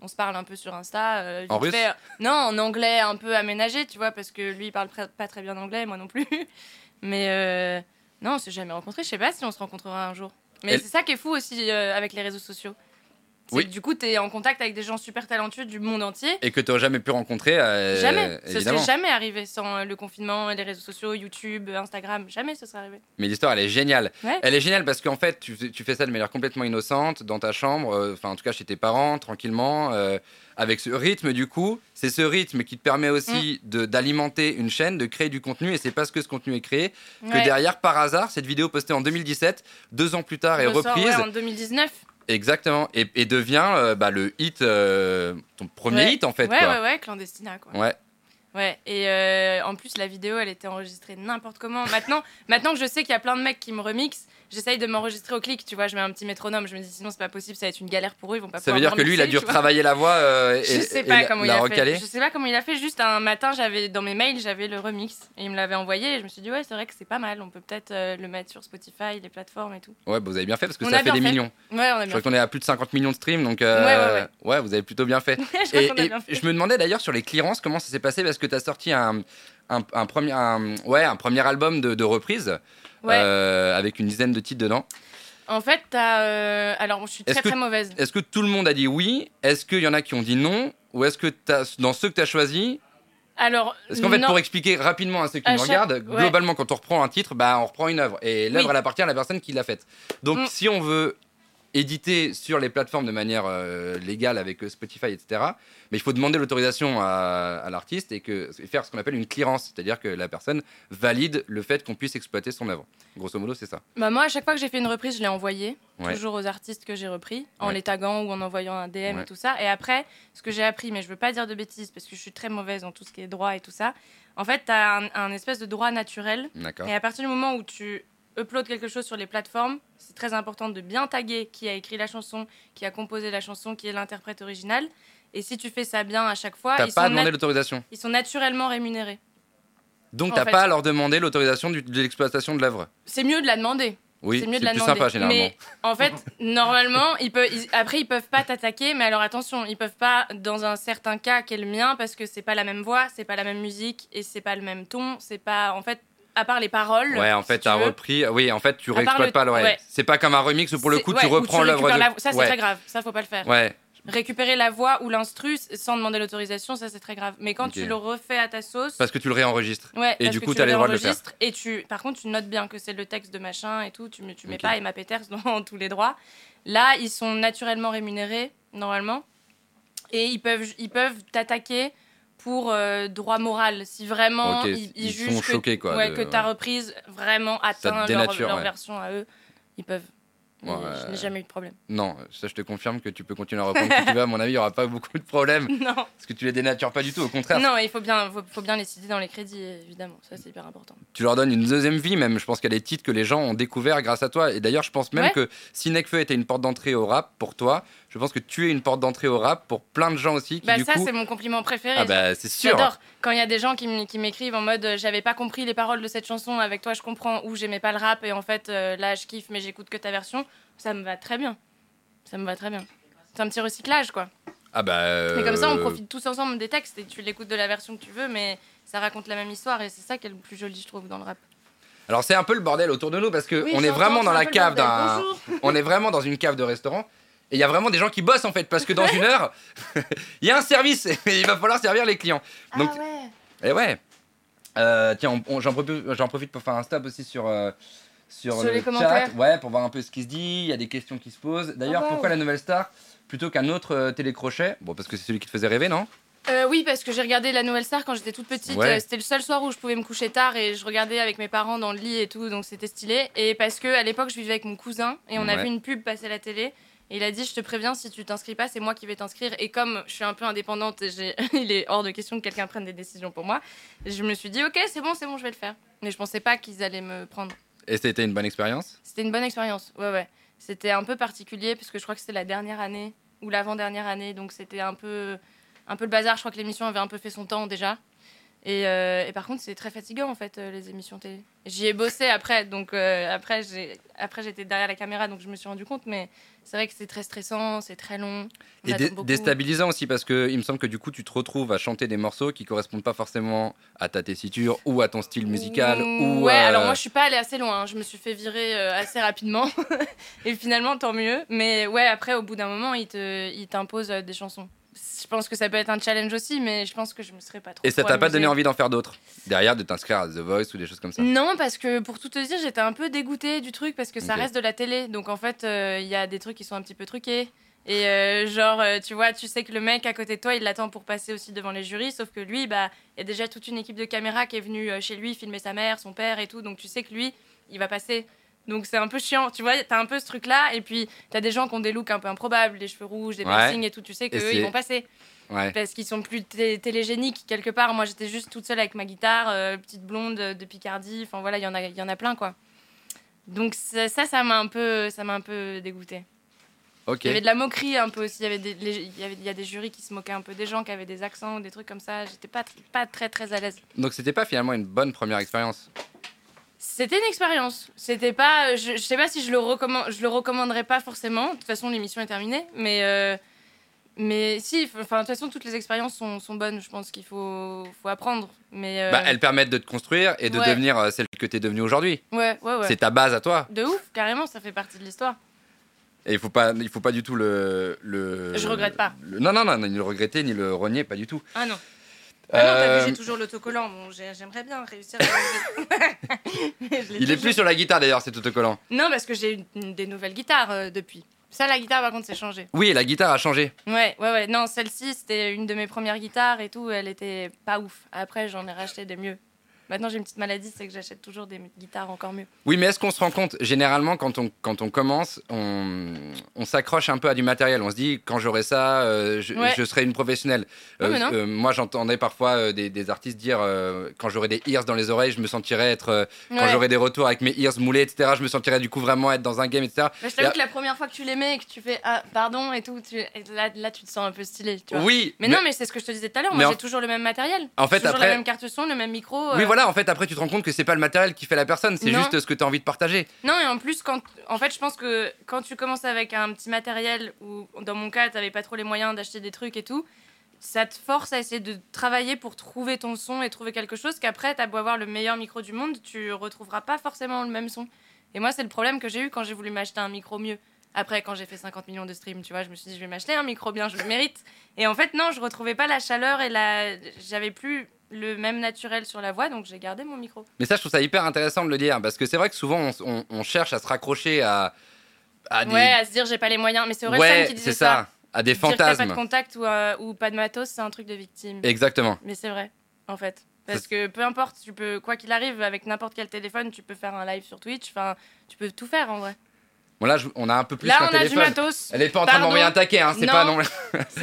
On se parle un peu sur Insta. euh, En russe fait. Non, en anglais un peu aménagé, tu vois, parce que lui il parle pas très bien anglais, moi non plus. Mais euh, non, on s'est jamais rencontré. Je sais pas si on se rencontrera un jour. Mais Elle- c'est ça qui est fou aussi euh, avec les réseaux sociaux. Oui. que du coup, tu es en contact avec des gens super talentueux du monde entier. Et que tu n'aurais jamais pu rencontrer. euh, jamais. Ce évidemment. serait jamais arrivé sans euh, le confinement les réseaux sociaux, YouTube, Instagram. Jamais ce serait arrivé. Mais l'histoire, elle est géniale. Ouais. Elle est géniale parce qu'en fait, tu, fais- tu fais ça de manière complètement innocente, dans ta chambre, euh, enfin en tout cas chez tes parents, tranquillement, euh, avec ce rythme du coup. C'est ce rythme qui te permet aussi Mm. d'alimenter une chaîne, de créer du contenu, et c'est parce que ce contenu est créé que Ouais. derrière, par hasard, cette vidéo postée en 2017, deux ans plus tard, est reprise. ouais, en 2019. Exactement, et, et devient euh, bah, le hit, euh, ton premier Ouais. hit en fait. ouais, quoi. ouais, ouais, clandestina, quoi. Ouais. Ouais, et euh, en plus, la vidéo, elle était enregistrée n'importe comment. Maintenant, maintenant que je sais qu'il y a plein de mecs qui me remixent, j'essaye de m'enregistrer au clic, tu vois, je mets un petit métronome, je me dis sinon c'est pas possible, ça va être une galère pour eux, ils vont pas Ça veut pouvoir dire que lui, il a dû retravailler la voix euh, et, Je sais et la- il a fait. Je sais pas comment il a fait. Juste un matin, j'avais dans mes mails, j'avais le remix et il me l'avait envoyé. Et je me suis dit ouais, c'est vrai que c'est pas mal. On peut peut-être euh, le mettre sur Spotify, les plateformes et tout. Ouais, bah, vous avez bien fait parce que On ça a fait des fait. millions. Ouais, on a Je bien. crois qu'on est à plus de 50 millions de streams, donc euh, Ouais, ouais, ouais, vous avez plutôt bien fait. je crois Et, qu'on a et bien fait. je me demandais d'ailleurs sur les clearances comment ça s'est passé parce que tu as sorti un, un, un premier, un- ouais, un premier album de, de reprise Ouais. euh, avec une dizaine de titres dedans. En fait, t'as. euh, Alors, je suis très que- très mauvaise. Est-ce que tout le monde a dit oui? Est-ce qu'il y en a qui ont dit non? Ou est-ce que t'as- dans ceux que tu as choisis, Alors, Parce qu'en fait, pour expliquer rapidement à ceux qui À nous chaque- regardent, ouais. globalement, quand on reprend un titre, bah, on reprend une œuvre. Et l'œuvre, Oui. elle appartient à la personne qui l'a faite. Donc, Mm. si on veut éditer sur les plateformes de manière euh, légale avec euh, Spotify, etc., mais il faut demander l'autorisation à, à l'artiste et, que, et faire ce qu'on appelle une clearance, c'est-à-dire que la personne valide le fait qu'on puisse exploiter son œuvre. Grosso modo, c'est ça. Bah, moi, à chaque fois que j'ai fait une reprise, je l'ai envoyée, Ouais. toujours aux artistes que j'ai repris, en Ouais. les taguant ou en envoyant un DM Ouais. et tout ça. Et après, ce que j'ai appris, mais je veux pas dire de bêtises parce que je suis très mauvaise dans tout ce qui est droit et tout ça. En fait, tu as un, un espèce de droit naturel. Et à partir du moment où tu uploads quelque chose sur les plateformes, c'est très important de bien taguer qui a écrit la chanson, qui a composé la chanson, qui est l'interprète original. Et si tu fais ça bien à chaque fois, T'as ils pas sont, à demander nat- l'autorisation. ils sont naturellement rémunérés. Donc, t'as fait- pas à leur demander l'autorisation du- de l'exploitation de l'œuvre. C'est mieux de la demander. Oui, c'est mieux de la plus demander. sympa généralement. Mais en fait, normalement, ils peuvent, ils- après, ils peuvent pas t'attaquer, mais alors attention, ils peuvent pas, dans un certain cas qui est le mien, parce que c'est pas la même voix, c'est pas la même musique, et c'est pas le même ton, c'est pas, en fait, à part les paroles. Ouais, en si fait, tu veux. repris. Oui, en fait, tu réexploites le- pas le. Ouais. ouais. C'est pas comme un remix où pour le coup, ouais, tu reprends l'œuvre récupères de. la- Ça, c'est ouais. très grave. Ça, faut pas le faire. Ouais, Récupérer la voix ou l'instru sans demander l'autorisation, ça, c'est très grave. Mais quand tu le refais à ta sauce. parce que tu le réenregistres. Ouais, Et parce du coup, tu t'as les droits de le faire. Et tu, par contre, tu notes bien que c'est le texte de machin et tout. Tu, tu mets pas Emma Peters dans tous les droits. Là, ils sont naturellement rémunérés, normalement. Et ils peuvent, ils peuvent t'attaquer pour euh, droit moral. Si vraiment ils, ils jugent sont que, choqués, quoi, ouais, de- que ta reprise vraiment atteint leur, dénature, leur ouais. version à eux, ils peuvent. Ouais. Je n'ai jamais eu de problème. Non, ça, je te confirme que tu peux continuer à reprendre qui tu veux. À mon avis, il y aura pas beaucoup de problèmes. non, Parce que tu les dénatures pas du tout. Au contraire, non, il faut bien, faut, faut bien les citer dans les crédits, évidemment. Ça, c'est hyper important. tu leur donnes une deuxième vie, même. Je pense qu'il y a des titres que les gens ont découverts grâce à toi. Et d'ailleurs, je pense même que si Nekfeu était une porte d'entrée au rap pour toi, je pense que tu es une porte d'entrée au rap pour plein de gens aussi qui, Bah, du ça, coup. c'est mon compliment préféré. Ah, bah, c'est sûr. J'adore quand il y a des gens qui m'écrivent en mode euh, j'avais pas compris les paroles de cette chanson, avec toi je comprends, ou j'aimais pas le rap et en fait euh, là je kiffe mais j'écoute que ta version. Ça me va très bien. Ça me va très bien. C'est un petit recyclage quoi. Ah, bah. Mais comme ça on euh, profite tous ensemble des textes et tu l'écoutes de la version que tu veux, mais ça raconte la même histoire et c'est ça qui est le plus joli je trouve dans le rap. Alors, c'est un peu le bordel autour de nous parce que Oui, on est vraiment dans la cave d'un. On est vraiment dans une cave de restaurant. Et il y a vraiment des gens qui bossent en fait, parce que dans une heure, il y a un service et il va falloir servir les clients. Donc, ah ouais. et ouais. Euh, tiens, j'en profite, pour faire un stop aussi sur, euh, sur, Sur le les chat. commentaires. Ouais, pour voir un peu ce qui se dit. Il y a des questions qui se posent. D'ailleurs, Ah, wow. pourquoi la nouvelle star plutôt qu'un autre euh, télécrochet? Bon, parce que c'est celui qui te faisait rêver, non? Euh, oui, parce que j'ai regardé La Nouvelle Star quand j'étais toute petite. Ouais. Euh, C'était le seul soir où je pouvais me coucher tard et je regardais avec mes parents dans le lit et tout, donc c'était stylé. Et parce que à l'époque, je vivais avec mon cousin et on a Ouais. vu une pub passer à la télé. Il a dit Je te préviens, si tu t'inscris pas, c'est moi qui vais t'inscrire. Et comme je suis un peu indépendante, et il est hors de question que quelqu'un prenne des décisions pour moi. Je me suis dit Ok, c'est bon, c'est bon, je vais le faire. Mais je pensais pas qu'ils allaient me prendre. Et c'était une bonne expérience? C'était une bonne expérience, ouais, ouais. C'était un peu particulier parce que je crois que c'était la dernière année ou l'avant-dernière année, donc c'était un peu, un peu le bazar. Je crois que l'émission avait un peu fait son temps déjà. Et, euh, et par contre, c'est très fatigant en fait, euh, les émissions télé. J'y ai bossé après, donc euh, après, j'ai, après j'étais derrière la caméra, donc je me suis rendu compte, mais c'est vrai que c'est très stressant, c'est très long. on Et dé- déstabilisant aussi parce que il me semble que du coup tu te retrouves à chanter des morceaux qui correspondent pas forcément à ta tessiture ou à ton style musical ou ouais, alors moi je suis pas allée assez loin, hein. je me suis fait virer assez rapidement et finalement tant mieux. Mais ouais, après au bout d'un moment, il te, il t'impose euh, des chansons. Je pense que ça peut être un challenge aussi, mais je pense que je me serais pas trop. et ça t'a pas donné envie d'en faire d'autres derrière de t'inscrire à The Voice ou des choses comme ça? Non, parce que pour tout te dire, j'étais un peu dégoûtée du truc parce que ça reste de la télé. Donc en fait, euh, il y a des trucs qui sont un petit peu truqués. Et euh, genre, euh, tu vois, tu sais que le mec à côté de toi, il l'attend pour passer aussi devant les jurys, sauf que lui, bah, il y a déjà toute une équipe de caméras qui est venue chez lui filmer sa mère, son père et tout. Donc tu sais que lui, il va passer. Donc c'est un peu chiant, tu vois, t'as un peu ce truc-là, et puis t'as des gens qui ont des looks un peu improbables, des cheveux rouges, des Ouais. piercings et tout, tu sais qu'eux, ils vont passer Ouais. parce qu'ils sont plus té- télégéniques quelque part. Moi, j'étais juste toute seule avec ma guitare, euh, petite blonde euh, de Picardie. Enfin voilà, il y en a, y en a plein quoi. Donc ça, ça m'a un peu, ça m'a un peu dégoûté. Ok. Il y avait de la moquerie un peu aussi. Il y avait des, les- il y avait, il y a des jurys qui se moquaient un peu des gens qui avaient des accents ou des trucs comme ça. J'étais pas, pas très très à l'aise. Donc c'était pas finalement une bonne première expérience? C'était une expérience. C'était pas, je, je sais pas si je le recommande, je le recommanderais pas forcément. De toute façon, l'émission est terminée, mais. euh, mais si, enfin, de toute façon, toutes les expériences sont, sont bonnes. Je pense qu'il faut, faut apprendre. Mais euh, Bah, elles permettent de te construire et de Ouais. devenir euh, celle que tu es devenue aujourd'hui. ouais, ouais, ouais. C'est ta base à toi. De ouf, carrément, ça fait partie de l'histoire. Et il faut pas, il faut pas du tout le. le Je regrette pas. le- non, non, non, ni le regretter, ni le renier, pas du tout. Ah non. Ah non, t'as Euh, j'ai toujours l'autocollant. Bon, j'ai- j'aimerais bien réussir à il est plus sur la guitare d'ailleurs, cet autocollant. Non, parce que j'ai des nouvelles guitares euh, depuis. Ça, la guitare, par contre, c'est changé. Oui, la guitare a changé. Ouais, ouais, ouais. Non, celle-ci, c'était une de mes premières guitares et tout. Elle était pas ouf. Après, j'en ai racheté des mieux. Maintenant, j'ai une petite maladie, c'est que j'achète toujours des guitares encore mieux. Oui, mais est-ce qu'on se rend compte Généralement, quand on, quand on commence, on, on s'accroche un peu à du matériel. On se dit, quand j'aurai ça, euh, je, Ouais. je serai une professionnelle. Non, mais non. moi, j'entendais parfois euh, des, des artistes dire, euh, quand j'aurai des ears dans les oreilles, je me sentirais être. euh, Quand j'aurai des retours avec mes ears moulés, etc., je me sentirais du coup vraiment être dans un game, etc. Mais je t'avoue Et- que la première fois que tu l'aimais et que tu fais ah pardon et tout, tu- et là, là tu te sens un peu stylé, tu vois. Oui, Mais, non, mais c'est ce que je te disais tout à l'heure. Moi, en- j'ai toujours le même matériel. En fait, toujours après- la même carte son, le même micro. Oui, euh. Voilà, en fait, après, tu te rends compte que c'est pas le matériel qui fait la personne, c'est juste ce que tu as envie de partager. Non, et en plus, quand, en fait, je pense que quand tu commences avec un petit matériel où, dans mon cas, t'avais pas trop les moyens d'acheter des trucs et tout, ça te force à essayer de travailler pour trouver ton son et trouver quelque chose qu'après, t'as beau avoir le meilleur micro du monde, tu retrouveras pas forcément le même son. Et moi, c'est le problème que j'ai eu quand j'ai voulu m'acheter un micro mieux. Après, quand j'ai fait 50 millions de streams, tu vois, je me suis dit, je vais m'acheter un micro bien, je le mérite. Et en fait, non, je retrouvais pas la chaleur et la. J'avais plus le même naturel sur la voix, donc j'ai gardé mon micro. Mais ça, je trouve ça hyper intéressant de le dire, parce que c'est vrai que souvent, on, on- on cherche à se raccrocher à, à des. Ouais, à se dire, j'ai pas les moyens. Mais c'est Orelsan Ouais, qui disait c'est ça, à des Dire que t'as pas de fantasmes. contact ou, euh, ou pas de matos, c'est un truc de victime. Exactement. Mais c'est vrai, en fait. Parce Ça- que peu importe, tu peux, quoi qu'il arrive, avec n'importe quel téléphone, tu peux faire un live sur Twitch. Enfin, tu peux tout faire en vrai. Bon, là, je- on a un peu plus Là, on a du matos. Elle est pas en train de m'envoyer un taquet, hein, c'est Non. pas non.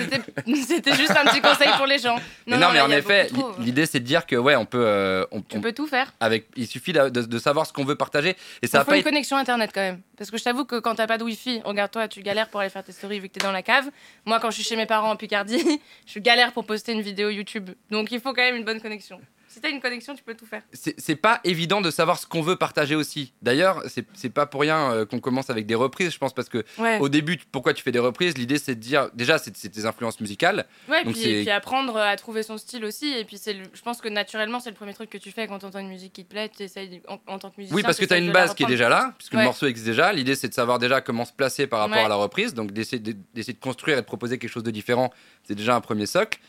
C'était juste un petit conseil pour les gens. mais non, mais là, en effet, trop. l'idée c'est de dire que ouais, on peut, euh, on, peux tout faire. avec, il suffit de, de- de savoir ce qu'on veut partager et ça Il faut pas une connexion internet quand même. Parce que je t'avoue que quand t'as pas de wifi, regarde-toi, tu galères pour aller faire tes stories vu que t'es dans la cave. Moi, quand je suis chez mes parents en Picardie, je galère pour poster une vidéo YouTube. Donc il faut quand même une bonne connexion. Si t'as une connexion, tu peux tout faire. c'est pas évident de savoir ce qu'on veut partager aussi. D'ailleurs, c'est pas pour rien euh, qu'on commence avec des reprises, je pense, parce que Ouais. au début, tu- pourquoi tu fais des reprises? L'idée c'est de dire, déjà, c'est tes influences musicales. Ouais, Donc puis, et puis apprendre à trouver son style aussi. Et puis le- je pense que naturellement, c'est le premier truc que tu fais quand t'entends une musique qui te plaît. Tu essayes en, en tant que musicien. Oui, parce que tu as une base qui est déjà là, puisque le morceau existe déjà. L'idée, c'est de savoir déjà comment se placer par rapport Ouais. à la reprise. Donc, d'essayer de, d'essayer de construire et de proposer quelque chose de différent, c'est déjà un premier socle.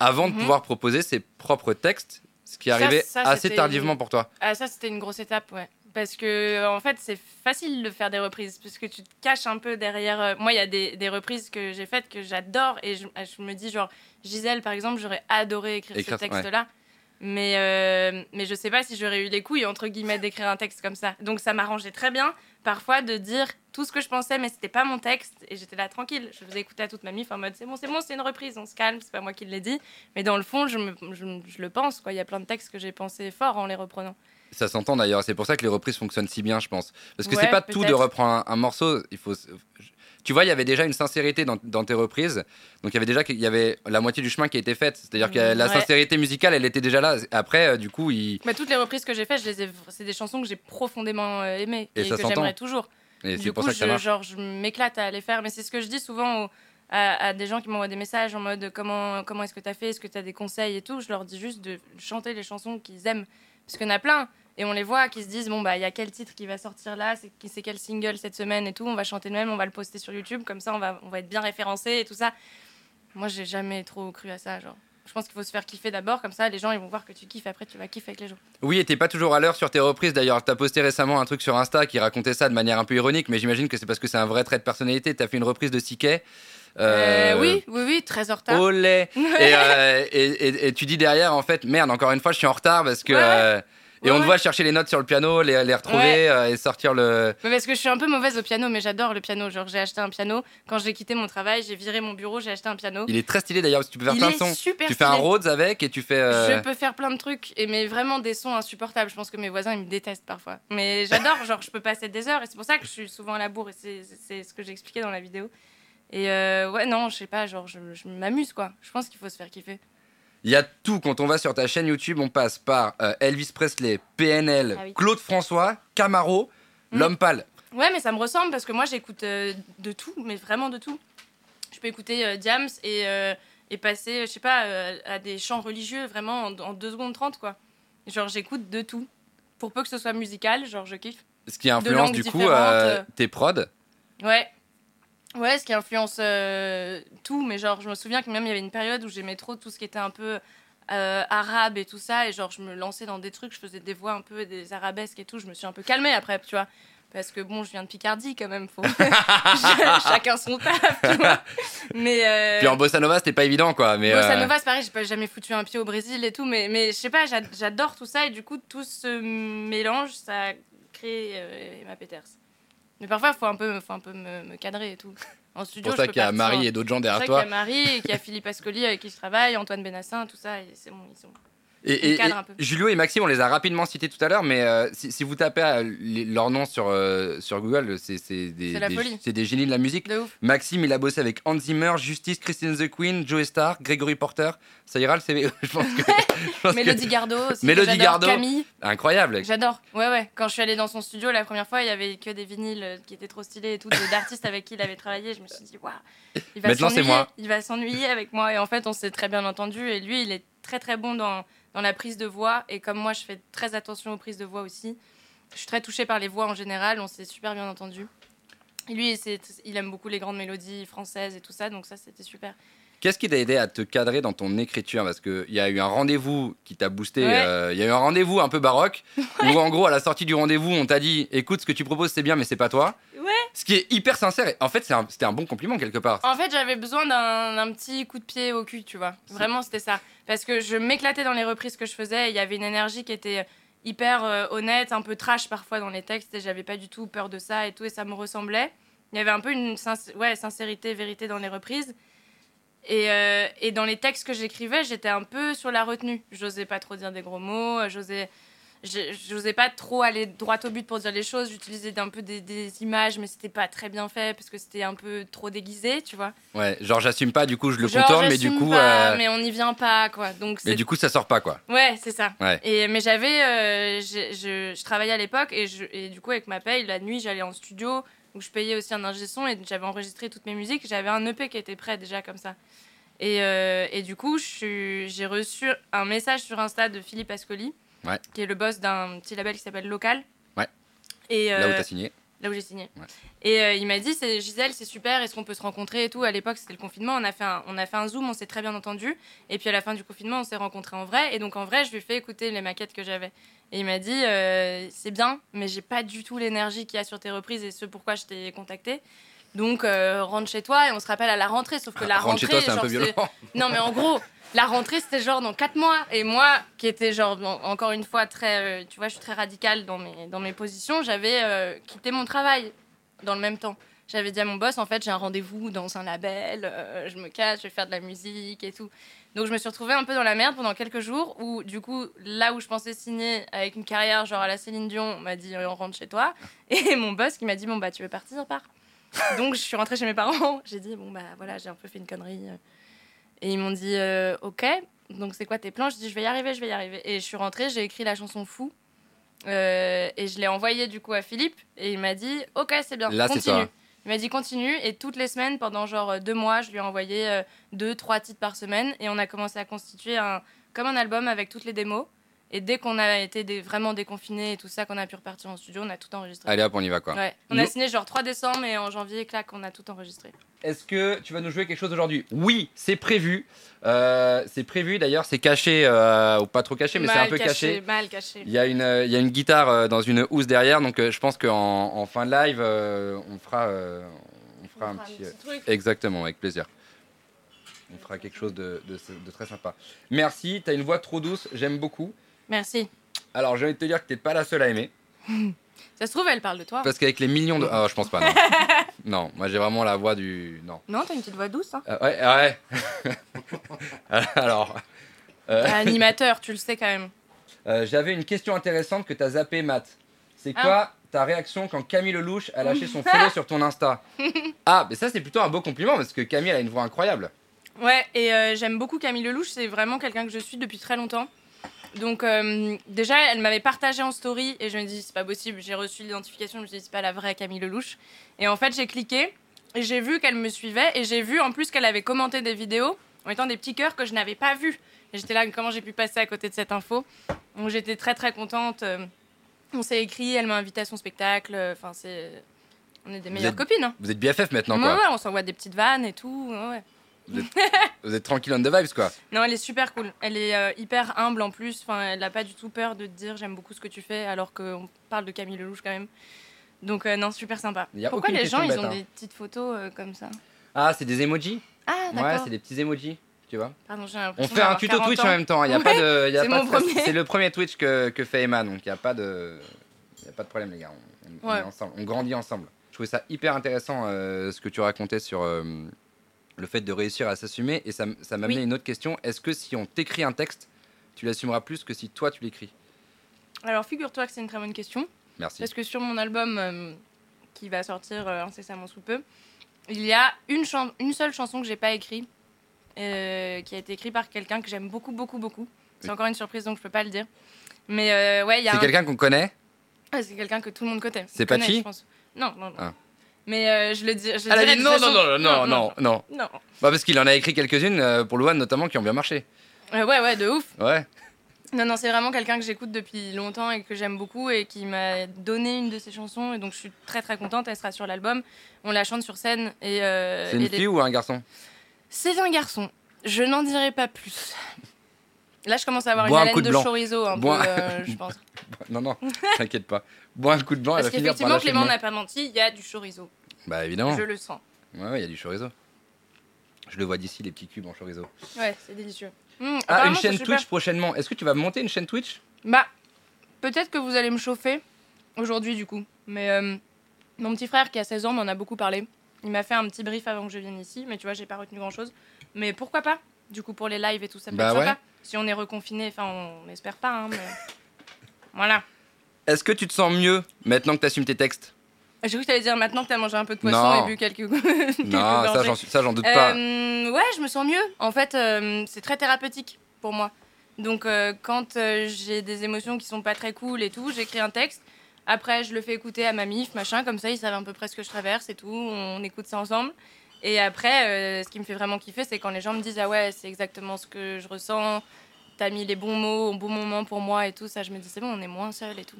Avant de Mhm. pouvoir proposer ses propres textes, ce qui est arrivé ça, assez tardivement pour toi. Ah, ça, c'était une grosse étape, ouais. Parce que, en fait, c'est facile de faire des reprises, puisque tu te caches un peu derrière. euh, Moi, il y a des, des reprises que j'ai faites que j'adore, et je, je me dis, genre, Gisèle, par exemple, j'aurais adoré écrire, Écrire, ce texte-là. Mais, euh, mais je sais pas si j'aurais eu les couilles, entre guillemets, d'écrire un texte comme ça. Donc, ça m'arrangeait très bien, parfois, de dire tout ce que je pensais, mais c'était pas mon texte, et j'étais là tranquille. Je faisais écouter à toute ma mif en mode, c'est bon, c'est bon, c'est une reprise, on se calme, c'est pas moi qui l'ai dit. Mais dans le fond, je, me- je, je le pense, quoi. Il y a plein de textes que j'ai pensé fort en les reprenant. Ça s'entend d'ailleurs. C'est pour ça que les reprises fonctionnent si bien, je pense. Parce que Ouais, c'est pas tout de reprendre un, un morceau. Il faut. Tu vois, il y avait déjà une sincérité dans, dans tes reprises. Donc, il y avait déjà y avait la moitié du chemin qui a été faite. C'est-à-dire que la sincérité musicale, elle était déjà là. Après, euh, du coup, il. Bah, toutes les reprises que j'ai faites, je les ai... c'est des chansons que j'ai profondément euh, aimées Et que j'aimerais toujours. Et c'est Du pour ça que je, genre, je m'éclate à les faire. Mais c'est ce que je dis souvent aux- à, à des gens qui m'envoient des messages en mode comment, comment est-ce que tu as fait, est-ce que tu as des conseils et tout? Je leur dis juste de chanter les chansons qu'ils aiment. Parce qu'il y en a plein. Et on les voit qui se disent bon, bah, il y a quel titre qui va sortir là, c'est quel single cette semaine et tout. On va chanter le même, on va le poster sur YouTube. Comme ça, on va, on va être bien référencé et tout ça. Moi, j'ai jamais trop cru à ça. Genre. Je pense qu'il faut se faire kiffer d'abord, comme ça les gens ils vont voir que tu kiffes, après tu vas kiffer avec les gens. Oui, et t'es pas toujours à l'heure sur tes reprises. D'ailleurs, t'as posté récemment un truc sur Insta qui racontait ça de manière un peu ironique, mais j'imagine que c'est parce que c'est un vrai trait de personnalité. T'as fait une reprise de Siquet. Euh, oui, oui, oui, très en retard. Olé et, euh, et, et- et tu dis derrière, en fait, merde, encore une fois, je suis en retard parce que. Ouais, euh, et Ouais, on te ouais. voit chercher les notes sur le piano, les, les retrouver Ouais. euh, et sortir le. Mais parce que je suis un peu mauvaise au piano, mais j'adore le piano. Genre, j'ai acheté un piano. Quand j'ai quitté mon travail, j'ai viré mon bureau, j'ai acheté un piano. Il est très stylé d'ailleurs parce que tu peux faire Il plein de est sons. super Tu fais un. Rhodes avec et tu fais. euh, Je peux faire plein de trucs, et mais vraiment des sons insupportables. Je pense que mes voisins ils me détestent parfois. Mais j'adore, genre je peux passer des heures, et c'est pour ça que je suis souvent à la bourre, et c'est ce que j'expliquais dans la vidéo. Et euh, ouais, non, je sais pas, genre je, je m'amuse quoi. Je pense qu'il faut se faire kiffer. Il y a tout. Quand on va sur ta chaîne YouTube, on passe par euh, Elvis Presley, PNL, Ah oui. Claude François, Camaro, Mm. L'Homme Pâle. Ouais, mais ça me ressemble parce que moi j'écoute euh, de tout, mais vraiment de tout. Je peux écouter euh, Diams et, euh, et passer, je sais pas, à des chants religieux vraiment en, en 2 secondes 30 quoi. Genre j'écoute de tout. Pour peu que ce soit musical, genre je kiffe. Ce qui influence du coup tes prods. Ouais. Ouais, ce qui influence euh, tout, mais genre, je me souviens que même il y avait une période où j'aimais trop tout ce qui était un peu euh, arabe et tout ça. Et genre, je me lançais dans des trucs, je faisais des voix un peu, des arabesques et tout. Je me suis un peu calmée après, tu vois. Parce que bon, je viens de Picardie quand même. Faut... Chacun son taf, tu vois. Mais. euh, Puis en bossa nova, c'était pas évident, quoi. Mais, Bossa Nova, c'est pareil, j'ai pas jamais foutu un pied au Brésil et tout, mais, mais je sais pas, j'a- j'adore tout ça et du coup, tout ce mélange, ça crée euh, ma péterse. Mais parfois, il faut un peu, faut un peu me, me cadrer et tout. En c'est studio, pour ça qu'il y a Marie et d'autres gens C'est derrière pour ça toi. qu'il y a Marie et qu'il y a Philippe Ascoli avec qui je travaille, Antoine Benassin, tout ça, et c'est bon, ils sont. Et, et- et. Julio et Maxime, on les a rapidement cités tout à l'heure, mais euh, si, si vous tapez euh, les- leur nom sur, euh, sur Google, c'est des, génies de la musique. De ouf. Maxime, il a bossé avec Hans Zimmer, Justice, Christine the Queen, Joe Star, Gregory Porter. Ça ira le CV Je pense que. je pense que- Mélodie Gardot aussi. Mélodie Gardot. Camille, Incroyable. j'adore. Ouais, ouais. Quand je suis allée dans son studio la première fois, il y avait que des vinyles euh, qui étaient trop stylés et tout, d'artistes avec qui il avait travaillé. Je me suis dit, waouh, il va Maintenant, c'est s'ennuyer, moi. Il va s'ennuyer avec moi. Et en fait, on s'est très bien entendu. Et lui, il est très très bon dans, dans la prise de voix. Et comme moi, je fais très attention aux prises de voix aussi. Je suis très touchée par les voix en général. On s'est super bien entendu. Et lui, il aime beaucoup les grandes mélodies françaises et tout ça. Donc ça, c'était super. Qu'est-ce qui t'a aidé à te cadrer dans ton écriture? Parce qu'il y a eu un rendez-vous qui t'a boosté. Ouais. euh, Il y a eu un rendez-vous un peu baroque où, en gros, à la sortie du rendez-vous, on t'a dit écoute, ce que tu proposes, c'est bien, mais c'est pas toi. Ce qui est hyper sincère. Et En fait, un- c'était un bon compliment quelque part. En fait, j'avais besoin d'un petit coup de pied au cul, tu vois. Vraiment, c'était ça. Parce que je m'éclatais dans les reprises que je faisais. Il y avait une énergie qui était hyper euh, honnête, un peu trash parfois dans les textes. Et j'avais pas du tout peur de ça et tout. Et ça me ressemblait. Il y avait un peu une ouais, sincérité, vérité dans les reprises. Et, euh, et dans les textes que j'écrivais, j'étais un peu sur la retenue. J'osais pas trop dire des gros mots. J'osais. J'ai- J'osais pas trop aller droit au but pour dire les choses. J'utilisais un peu des, des images, mais c'était pas très bien fait parce que c'était un peu trop déguisé, tu vois. Ouais, genre, j'assume pas, du coup, je le Genre, contourne, mais du coup. pas, euh, mais on n'y vient pas, quoi. Donc mais du coup, ça sort pas, quoi. ouais, c'est ça. Ouais. Et mais j'avais, euh, je, je travaillais à l'époque et, je, et du coup avec ma paye la nuit j'allais en studio où je payais aussi un ingé son et j'avais enregistré toutes mes musiques. J'avais un EP qui était prêt déjà comme ça. Et, euh, et du coup je j'ai reçu un message sur Insta de Philippe Ascoli, Ouais. qui est le boss d'un petit label qui s'appelle Local. Ouais. Et Là où euh, t'as signé. Là où j'ai signé. Ouais. Et euh, il m'a dit, c'est Gisèle, c'est super, est-ce qu'on peut se rencontrer et tout? À l'époque, c'était le confinement, on a, fait un, on a fait un Zoom, on s'est très bien entendu. Et puis à la fin du confinement, on s'est rencontrés en vrai. Et donc en vrai, je lui ai fait écouter les maquettes que j'avais. Et il m'a dit, euh, c'est bien, mais j'ai pas du tout l'énergie qu'il y a sur tes reprises et ce pourquoi je t'ai contacté. Donc euh, rentre chez toi et on se rappelle à la rentrée. Sauf que la Ah, Rentre rentrée, chez toi, un peu non, mais en gros, la rentrée, c'était genre dans 4 mois. Et moi, qui était genre, en- encore une fois, très. euh, tu vois, je suis très radicale dans mes, dans mes positions, j'avais euh, quitté mon travail dans le même temps. J'avais dit à mon boss, en fait, j'ai un rendez-vous dans un label, je me cache, je vais faire de la musique et tout. Donc, je me suis retrouvée un peu dans la merde pendant quelques jours où, du coup, là où je pensais signer avec une carrière genre à la Céline Dion, on m'a dit, on rentre chez toi. Et mon boss qui m'a dit, bon, bah, tu veux partir, pars. Donc, je suis rentrée chez mes parents. J'ai dit, bon, bah, voilà, j'ai un peu fait une connerie. Et ils m'ont dit, euh, ok, donc c'est quoi tes plans? Je dis, je vais y arriver, je vais y arriver. Et je suis rentrée, j'ai écrit la chanson Fou. Euh, et je l'ai envoyée du coup à Philippe. Et il m'a dit, ok, c'est bien, Là, continue. Il m'a dit continue et toutes les semaines pendant genre euh, deux mois je lui ai envoyé deux trois titres par semaine et on a commencé à constituer un comme un album avec toutes les démos et dès qu'on a été vraiment déconfinés et tout ça qu'on a pu repartir en studio on a tout enregistré. Allez hop, on y va, quoi. Ouais. On a signé genre 3 décembre et en janvier clac on a tout enregistré. Est-ce que tu vas nous jouer quelque chose aujourd'hui? Oui, c'est prévu. Euh, c'est prévu d'ailleurs, c'est caché, euh, ou pas trop caché, mais c'est un peu caché. Mal caché. Il y, a une, euh, il y a une guitare euh, dans une housse derrière, donc euh, je pense qu'en en fin de live, euh, on fera, euh, on fera un petit. truc. Exactement, avec plaisir. On fera quelque chose de, de- de très sympa. Merci, t'as une voix trop douce, j'aime beaucoup. Merci. Alors j'ai envie de te dire que t'es pas la seule à aimer, Ça se trouve elle parle de toi. parce qu'avec les millions de. Ah, je pense pas, non. non, moi j'ai vraiment la voix du. Non. Non t'as une petite voix douce. Hein. Euh, ouais, ouais. Alors. euh, Animateur tu le sais quand même. Euh, J'avais une question intéressante que t'as zappé, Matt. C'est Ah. quoi ta réaction quand Camille Lelouch a lâché son follow sur ton Insta? Ah, mais ça c'est plutôt un beau compliment parce que Camille elle a une voix incroyable. Ouais, et euh, j'aime beaucoup Camille Lelouch, c'est vraiment quelqu'un que je suis depuis très longtemps. Donc euh, déjà, elle m'avait partagé en story et je me dis c'est pas possible, j'ai reçu l'identification, je me suis dit c'est pas la vraie Camille Lelouch. Et en fait, j'ai cliqué et j'ai vu qu'elle me suivait et j'ai vu en plus qu'elle avait commenté des vidéos en mettant des petits cœurs que je n'avais pas vus. Et j'étais là, comment j'ai pu passer à côté de cette info? Donc j'étais très très contente. Euh, On s'est écrit, elle m'a invité à son spectacle. Enfin, c'est. On est des meilleures êtes- copines. Hein. Vous êtes BFF maintenant quoi. ouais, on s'envoie des petites vannes et tout. ouais. Vous êtes, vous êtes tranquille on the vibes, quoi. Non, elle est super cool. Elle est euh, hyper humble en plus. Enfin, elle n'a pas du tout peur de te dire j'aime beaucoup ce que tu fais, alors qu'on parle de Camille Lelouch quand même. Donc, euh, non, super sympa. Y a Pourquoi aucune les question gens, ils ont hein. des petites photos euh, comme ça? Ah, c'est des emojis? Ah, Ouais, d'accord. c'est des petits emojis, tu vois. Pardon, j'ai On fait un tuto 40 Twitch ans. en même temps. Il y a Ouais, pas de, y a c'est pas mon de premier. C'est le premier Twitch que, que fait Emma, donc il n'y a pas de, y a pas de problème les gars. On, on- on Ouais. est ensemble, on grandit ensemble. Je trouvais ça hyper intéressant euh, ce que tu racontais sur euh, le fait de réussir à s'assumer, et ça, ça m'a Oui. amené une autre question. Est-ce que si on t'écrit un texte, tu l'assumeras plus que si toi tu l'écris? Alors, figure-toi que c'est une très bonne question. Merci. Parce que sur mon album euh, qui va sortir euh, incessamment sous peu, il y a une, une seule chanson que j'ai pas écrite, euh, qui a été écrite par quelqu'un que j'aime beaucoup, beaucoup, beaucoup. C'est Oui. encore une surprise, donc je peux pas le dire. Mais ouais, il y a C'est un- quelqu'un qu'on connaît? Ah, c'est quelqu'un que tout le monde connaît. C'est pense. Non, non, non. Ah. Mais euh, je le dis. Je le Elle a dit non, non, non, non, non, non, Non. Bah, parce qu'il en a écrit quelques-unes euh, pour Louane notamment qui ont bien marché. Euh, ouais, ouais, de ouf. Ouais. Non, non, c'est vraiment quelqu'un que j'écoute depuis longtemps et que j'aime beaucoup et qui m'a donné une de ses chansons. Et donc, je suis très, très contente. Elle sera sur l'album. On la chante sur scène. Et, C'est une et les- fille ou un garçon? C'est un garçon. Je n'en dirai pas plus. Là, je commence à avoir Bois un une haleine de chorizo, un Bois- peu, je pense. Non, non, t'inquiète pas. Bois un coup de blanc, Parce qu'effectivement, Clément n'a pas menti, il y a du chorizo. Bah évidemment. Je le sens. Ouais, ouais, il y a du chorizo. Je le vois d'ici, les petits cubes en chorizo. Ouais, c'est délicieux. Hum, Ah, une chaîne super. Twitch prochainement. Est-ce que tu vas monter une chaîne Twitch? Bah, peut-être que vous allez me chauffer aujourd'hui, du coup. Mais euh, mon petit frère qui a 16 ans m'en a beaucoup parlé. Il m'a fait un petit brief avant que je vienne ici, mais tu vois, j'ai pas retenu grand-chose. Mais pourquoi pas Du coup, pour les lives et tout, ça peut Bah être ouais. sympa. Si on est reconfiné, enfin, on n'espère pas, hein, mais... Voilà. Est-ce que tu te sens mieux maintenant que tu assumes tes textes? J'ai cru que t'allais dire maintenant que t'as mangé un peu de poisson Non. et bu quelques Non, ça j'en, suis- ça, j'en doute pas. Euh, ouais, je me sens mieux. En fait, euh, c'est très thérapeutique pour moi. Donc, euh, quand j'ai des émotions qui sont pas très cool et tout, j'écris un texte. Après, je le fais écouter à ma mif, machin, comme ça, ils savent à peu près ce que je traverse et tout. On écoute ça ensemble. Et après, ce qui me fait vraiment kiffer, c'est quand les gens me disent Ah ouais, c'est exactement ce que je ressens. T'as mis les bons mots au bon moment pour moi et tout. Ça, je me dis C'est bon, on est moins seul et tout.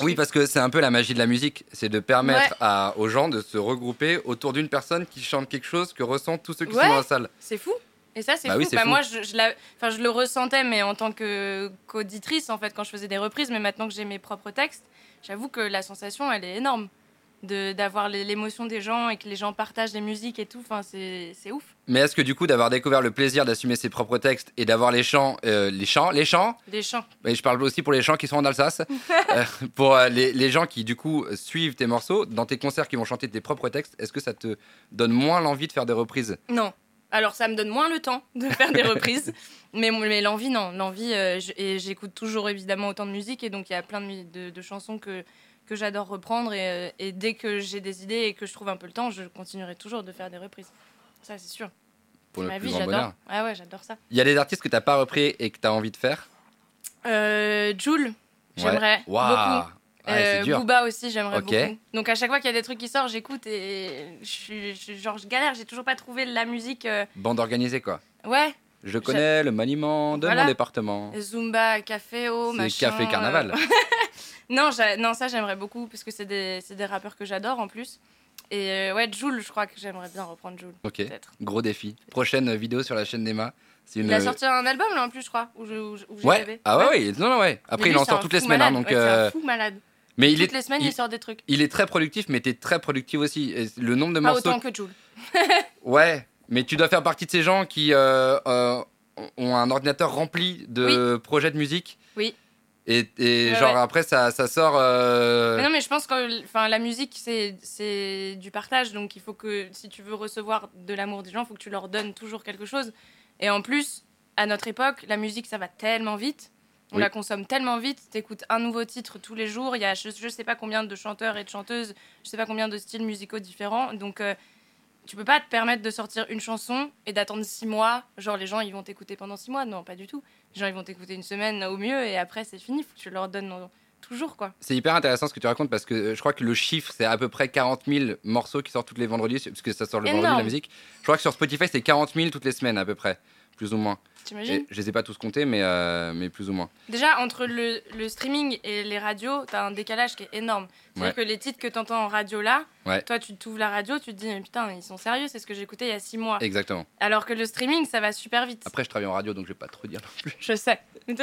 Oui, parce que c'est un peu la magie de la musique, c'est de permettre Ouais. à, aux gens de se regrouper autour d'une personne qui chante quelque chose que ressentent tous ceux qui Ouais. sont dans la salle. C'est fou. Et ça, c'est Bah fou. oui, c'est Bah, fou. Moi, je, je, la- enfin, je le ressentais, mais en tant que- qu'auditrice, en fait, quand je faisais des reprises. Mais maintenant que j'ai mes propres textes, j'avoue que la sensation, elle est énorme. D'avoir l'émotion des gens et que les gens partagent les musiques et tout. Enfin, c'est ouf. Mais est-ce que du coup, d'avoir découvert le plaisir d'assumer ses propres textes et d'avoir les chants, euh, les chants, les chants, Les chants. et je parle aussi pour les gens qui sont en Alsace, euh, pour euh, les, les gens qui du coup suivent tes morceaux, dans tes concerts qui vont chanter tes propres textes, est-ce que ça te donne moins l'envie de faire des reprises? Non. Alors, ça me donne moins le temps de faire des reprises. Mais, mais l'envie, non. L'envie, euh, j'écoute toujours évidemment autant de musique. Et donc, il y a plein de, de, de chansons que, que j'adore reprendre. Et, euh, et dès que j'ai des idées et que je trouve un peu le temps, je continuerai toujours de faire des reprises. Ça, c'est sûr. pour le ma plus vie, j'adore. Ah ouais, j'adore ça. Il y a des artistes que t'as pas repris et que t'as envie de faire? Euh, Joule, j'aimerais Ouais. Waouh beaucoup. Ouais, c'est Euh. Booba aussi, j'aimerais beaucoup. Donc à chaque fois qu'il y a des trucs qui sortent, j'écoute et je suis, je genre je galère. J'ai toujours pas trouvé la musique. euh, Bande organisée quoi. Ouais, Je connais le maniement de Voilà. mon département. Zumba, caféo, C'est machin. Café euh, Carnaval. Non, non, ça j'aimerais beaucoup parce que c'est des, des rappeurs que j'adore en plus. Et euh, ouais, Joule, je crois que j'aimerais bien reprendre Joule. Ok, gros défi. Prochaine vidéo sur la chaîne d'Emma. Une... Il a sorti un album là en plus, je crois, où je, où Ouais, ah ouais, ouais, non, non, ouais. Après, il en sort toutes les semaines, hein, malade. donc. Ouais, un fou malade. Mais il est, les semaines, il, il sort des trucs. il est très productif, mais t'es très productif aussi. Et le nombre de Pas morceaux. autant que Joule. Ouais, mais tu dois faire partie de ces gens qui euh, euh, ont un ordinateur rempli de projets de musique. Oui. Et, et Ouais, genre ouais. après, ça, ça sort. euh, Mais non, mais je pense que enfin, la musique, c'est du partage. Donc il faut que si tu veux recevoir de l'amour des gens, il faut que tu leur donnes toujours quelque chose. Et en plus, à notre époque, la musique, ça va tellement vite. On Oui. la consomme tellement vite. T'écoutes un nouveau titre tous les jours. Il y a je, je sais pas combien de chanteurs et de chanteuses, je sais pas combien de styles musicaux différents. Donc euh, tu peux pas te permettre de sortir une chanson et d'attendre six mois. Genre les gens, ils vont t'écouter pendant six mois. Non, pas du tout. Les gens, ils vont t'écouter une semaine au mieux et après, c'est fini. Faut que tu leur donnes toujours, quoi. C'est hyper intéressant ce que tu racontes parce que euh, je crois que le chiffre, c'est à peu près 40 000 morceaux qui sortent tous les vendredis, parce que ça sort le vendredi Énorme. la musique. Je crois que sur Spotify, c'est 40 000 toutes les semaines à peu près, plus ou moins. T'imagines je les ai pas tous comptés, mais, euh, mais plus ou moins. Déjà, entre le, le streaming et les radios, t'as un décalage qui est énorme. C'est-à-dire Ouais. que les titres que t'entends en radio là, Ouais. Toi, tu t'ouvres la radio, tu te dis, mais putain, ils sont sérieux, c'est ce que j'écoutais il y a six mois. Exactement. Alors que le streaming, ça va super vite. Après, je travaille en radio, donc je vais pas trop dire non plus. Je sais.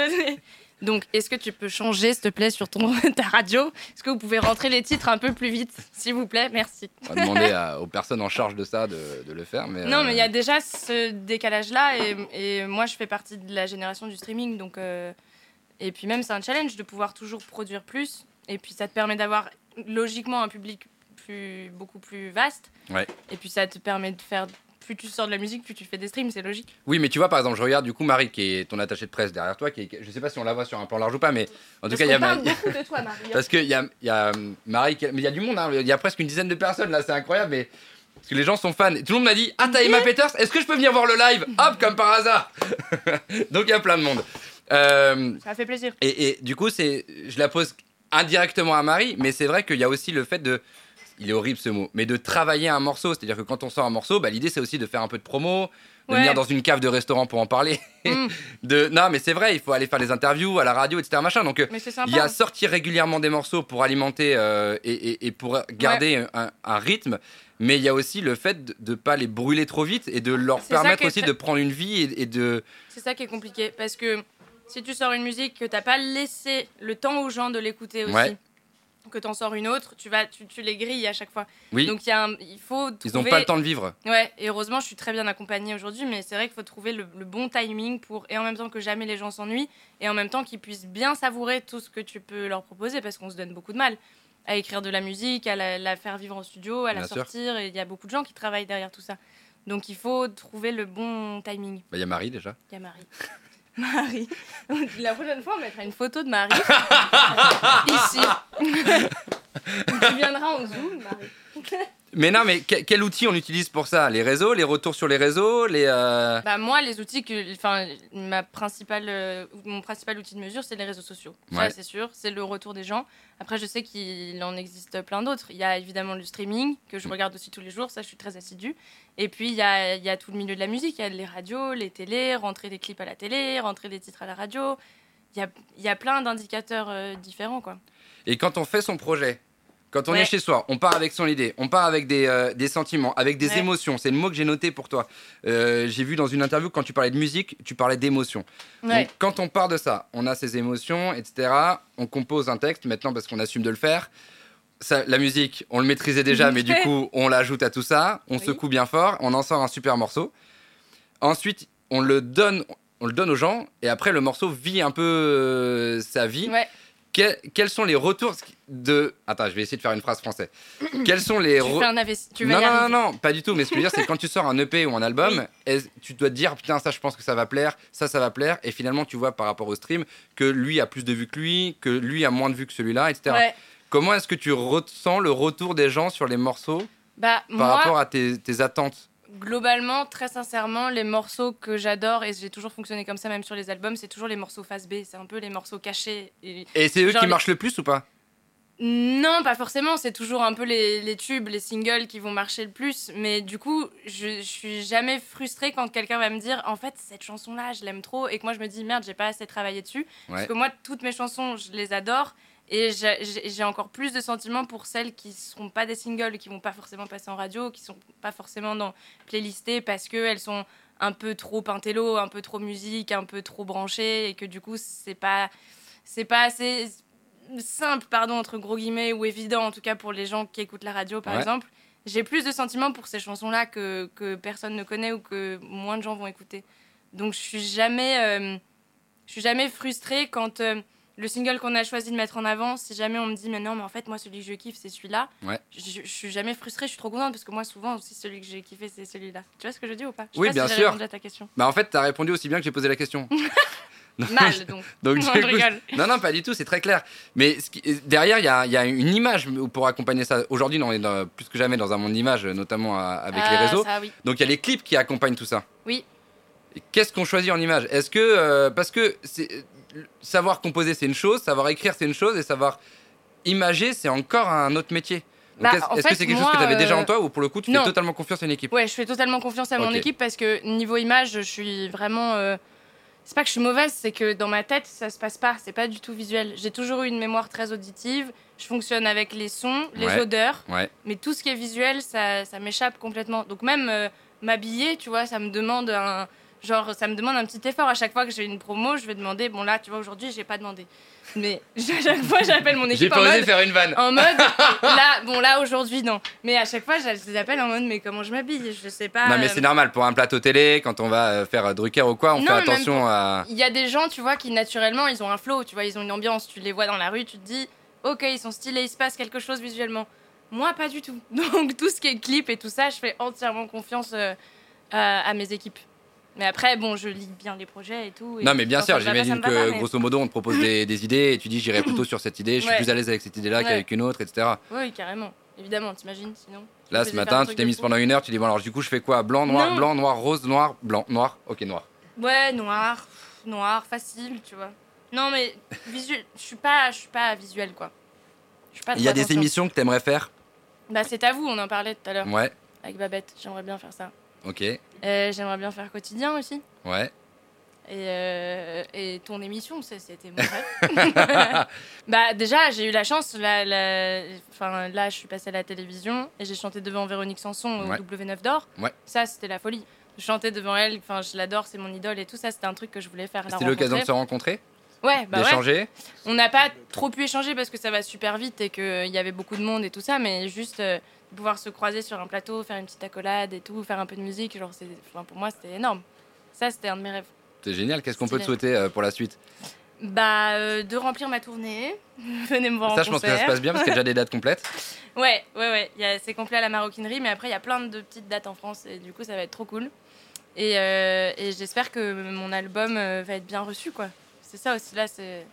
Donc, est-ce que tu peux changer, s'il te plaît, sur ton, ta radio? Est-ce que vous pouvez rentrer les titres un peu plus vite, s'il vous plaît? Merci. On va demander à- aux personnes en charge de ça de, de le faire. Mais, Non, euh, mais il y a déjà ce décalage-là, et, et moi, je fais partie de la génération du streaming, donc... euh, et puis même, c'est un challenge de pouvoir toujours produire plus, et puis ça te permet d'avoir logiquement un public plus, beaucoup plus vaste, Ouais. et puis ça te permet de faire... Plus tu sors de la musique, plus tu fais des streams, c'est logique. Oui, mais tu vois, par exemple, je regarde du coup Marie, qui est ton attachée de presse derrière toi. Qui est, je sais pas si on la voit sur un plan large ou pas, mais en tout cas, il y a. parle Ma- beaucoup de toi, Marie. hein. Parce qu'il y a, il y a euh, Marie, qui- mais il y a du monde, hein, il y a presque une dizaine de personnes là, c'est incroyable. Mais... Parce que les gens sont fans. Et tout le monde m'a dit Ah, t'as Emma Peters Est-ce que je peux venir voir le live? Hop, comme par hasard Donc il y a plein de monde. Euh, Ça fait plaisir. et, et du coup, c'est, je la pose indirectement à Marie, mais c'est vrai qu'il y a aussi le fait de. Il est horrible ce mot, mais de travailler un morceau. C'est-à-dire que quand on sort un morceau, bah, l'idée c'est aussi de faire un peu de promo, de Ouais. venir dans une cave de restaurant pour en parler. Mm. de... Non, mais c'est vrai, il faut aller faire des interviews à la radio, etc. Machin. Donc, euh, il y a sortir régulièrement des morceaux pour alimenter euh, et, et- et pour garder un, un rythme, mais il y a aussi le fait de ne pas les brûler trop vite et de leur permettre aussi très- de prendre une vie et, et de. C'est ça qui est compliqué parce que si tu sors une musique que t'as pas laissé le temps aux gens de l'écouter aussi, Ouais. Que t'en sors une autre, tu vas, tu, tu les grilles à chaque fois. Oui, Donc il y a un- il faut ils n'ont trouver- pas le temps de vivre. Ouais, et heureusement, je suis très bien accompagnée aujourd'hui, mais c'est vrai qu'il faut trouver le, le bon timing pour, et en même temps que jamais les gens s'ennuient, et en même temps qu'ils puissent bien savourer tout ce que tu peux leur proposer, parce qu'on se donne beaucoup de mal à écrire de la musique, à la, la faire vivre en studio, à la sûr. sortir, et il y a beaucoup de gens qui travaillent derrière tout ça. Donc il faut trouver le bon timing. Bah, Il y a Marie déjà. Il y a Marie. Marie. La prochaine fois, on mettra une photo de Marie. Ici. tu viendras en zoom, Marie. Mais non, mais que- quel outil on utilise pour ça? Les réseaux, les retours sur les réseaux, les. euh, Bah moi, les outils que, enfin, ma principale, euh, mon principal outil de mesure, c'est les réseaux sociaux. Ça, Ouais. c'est sûr, c'est le retour des gens. Après, je sais qu'il en existe plein d'autres. Il y a évidemment le streaming que je Mm. regarde aussi tous les jours. Ça, je suis très assidue. Et puis il y a, il y a tout le milieu de la musique. Il y a les radios, les télés, rentrer des clips à la télé, rentrer des titres à la radio. Il y a, il y a plein d'indicateurs euh, différents, quoi. Et quand on fait son projet, quand on Ouais. est chez soi, on part avec son idée, on part avec des, euh, des sentiments, avec des Ouais. émotions. C'est le mot que j'ai noté pour toi. Euh, j'ai vu dans une interview quand tu parlais de musique, tu parlais d'émotions. Ouais. Donc, quand on part de ça, on a ses émotions, etc. On compose un texte maintenant parce qu'on assume de le faire. Ça, la musique, on le maîtrisait déjà, mais du coup, on l'ajoute à tout ça. On Oui. secoue bien fort, on en sort un super morceau. Ensuite, on le donne, on le donne aux gens, et après, le morceau vit un peu euh, sa vie. Que- quels sont les retours de. Attends, je vais essayer de faire une phrase française. quels sont les. Tu fais un. Tu vas non, non, non, pas du tout. Mais ce que je veux dire, c'est quand tu sors un EP ou un album, Oui. tu dois te dire, putain, ça, je pense que ça va plaire, ça, ça va plaire. Et finalement, tu vois par rapport au stream que lui a plus de vues que lui, que lui a moins de vues que celui-là, etc. Ouais. Comment est-ce que tu ressens le retour des gens sur les morceaux Bah, par moi, rapport à tes, tes attentes Globalement, très sincèrement, les morceaux que j'adore, et j'ai toujours fonctionné comme ça même sur les albums, c'est toujours les morceaux face B. C'est un peu les morceaux cachés. Et... Et c'est eux qui les- marchent le plus ou pas? Non, pas forcément. C'est toujours un peu les, les tubes, les singles qui vont marcher le plus. Mais du coup, je, je suis jamais frustrée quand quelqu'un va me dire En fait, cette chanson-là, je l'aime trop. Et que moi, je me dis Merde, j'ai pas assez travaillé dessus. Parce que moi, toutes mes chansons, je les adore. Et j'ai- encore plus de sentiments pour celles qui seront pas des singles, qui vont pas forcément passer en radio, qui sont pas forcément dans playlisté parce qu'elles sont un peu trop intello, un peu trop musique, un peu trop branchées. Et que du coup, c'est pas, c'est pas assez simple, pardon, entre gros guillemets, ou évident, en tout cas pour les gens qui écoutent la radio, par Ouais. exemple. J'ai plus de sentiments pour ces chansons-là que, que personne ne connaît ou que moins de gens vont écouter. Donc je suis jamais, euh, je suis jamais frustrée quand euh, le single qu'on a choisi de mettre en avant, si jamais on me dit mais non, mais en fait moi celui que je kiffe c'est celui-là, Ouais. je, je suis jamais frustrée, je suis trop contente parce que moi souvent aussi celui que j'ai kiffé c'est celui-là. Tu vois ce que je dis ou pas? Je sais Oui, pas bien si sûr. répondu à ta question. Bah, en fait, t'as répondu aussi bien que j'ai posé la question. Mal donc. Donc, Non, je rigole. Non, non, pas du tout, c'est très clair. Mais ce qui- derrière, il y a, il y a une image pour accompagner ça. Aujourd'hui, on est dans- plus que jamais dans un monde d'image, notamment avec les Ah, réseaux. Ça, oui. Donc il y a les clips qui accompagnent tout ça. Oui. Qu'est-ce qu'on choisit en image? Est-ce que. euh, parce que c'est- savoir composer, c'est une chose, savoir écrire, c'est une chose, et savoir imager, c'est encore un autre métier. Bah, est-ce que c'est quelque chose que tu avais déjà euh, en toi ou pour le coup, tu non. fais totalement confiance à une équipe? Ouais, je fais totalement confiance à mon équipe parce que niveau image, je suis vraiment. euh, C'est pas que je suis mauvaise, c'est que dans ma tête, ça se passe pas. C'est pas du tout visuel. J'ai toujours eu une mémoire très auditive. je fonctionne avec les sons, les Ouais. odeurs, Ouais. mais tout ce qui est visuel, ça, ça m'échappe complètement. Donc même euh, m'habiller, tu vois, ça me demande un genre ça me demande un petit effort à chaque fois que j'ai une promo, je vais demander bon là, tu vois aujourd'hui, j'ai pas demandé. Mais à chaque fois, j'appelle mon J'ai équipe pas en osé mode faire une vanne. en mode là bon là aujourd'hui non. Mais à chaque fois, je les appelle en mode mais comment je m'habille, je sais pas. Non, mais euh, c'est normal. Pour un plateau télé, quand on va euh, faire Drucker ou quoi, on Non, fait attention à. Il y a des gens, tu vois, qui naturellement, ils ont un flow, tu vois, ils ont une ambiance, tu les vois dans la rue, tu te dis, ok, ils sont stylés, il se passe quelque chose visuellement. Moi, pas du tout. Donc, tout ce qui est clip et tout ça, je fais entièrement confiance euh, à, à mes équipes. Mais après, bon, je lis bien les projets et tout. et Non, mais bien sûr, j'imagine que pas, mais- grosso modo, on te propose des, des idées et tu dis j'irai plutôt sur cette idée, je suis Ouais. plus à l'aise avec cette idée-là Ouais. qu'avec une autre, etc. Oui, carrément. Évidemment, t'imagines, sinon. Là, ce matin, tu t'es mise pendant une heure, tu dis bon, alors du coup, je fais quoi? Blanc, noir, Non. blanc, noir, rose, noir, blanc, noir. Ok, noir. Ouais, noir, noir, facile, tu vois. Non, mais visuel, je suis pas, pas visuel, quoi. Il y a des émissions que t'aimerais faire? Bah, c'est à vous, on en parlait tout à l'heure Ouais, avec Babette. J'aimerais bien faire ça. Ok, Euh, J'aimerais bien faire quotidien aussi. ouais. Et, euh, et ton émission, c'était mon rêve. bah déjà, j'ai eu la chance. Là, là, enfin, là, je suis passée à la télévision et j'ai chanté devant Véronique Sanson Ouais. au W9 d'or. Ouais. Ça, c'était la folie. Chanter devant elle, enfin, je l'adore, c'est mon idole et tout ça, c'était un truc que je voulais faire. C'était l'occasion de se rencontrer, Ouais, bah ouais. d'échanger? On n'a pas trop pu échanger parce que ça va super vite et qu'il y avait beaucoup de monde et tout ça, mais juste euh, pouvoir se croiser sur un plateau, faire une petite accolade et tout, faire un peu de musique, genre, c'est- enfin, pour moi, c'était énorme. Ça, c'était un de mes rêves. C'est génial. Qu'est-ce qu'on peut te souhaiter euh, pour la suite? Bah, euh, de remplir ma tournée. Venez me voir Ça, en je pense que ça concert. se passe bien parce qu'il y a déjà des dates complètes. Ouais, ouais, ouais. Il y a- C'est complet à la maroquinerie, mais après, il y a plein de petites dates en France et du coup, ça va être trop cool. Et, euh, et j'espère que mon album va être bien reçu, quoi. C'est ça aussi, là, c'est...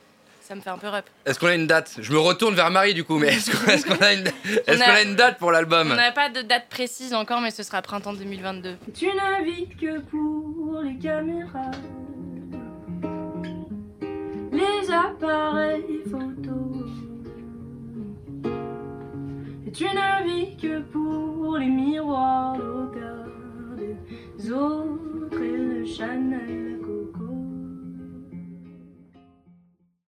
ça me fait un peu rep. Est-ce qu'on a une date? Je me retourne vers Marie du coup, mais est-ce qu'on a, une... est-ce a- qu'on a une date pour On l'album n'a pas de date précise encore, mais ce sera printemps 2022. Tu n'habites que pour les caméras, les appareils photo. Et tu n'habites que pour les miroirs regard des autres et le Chanel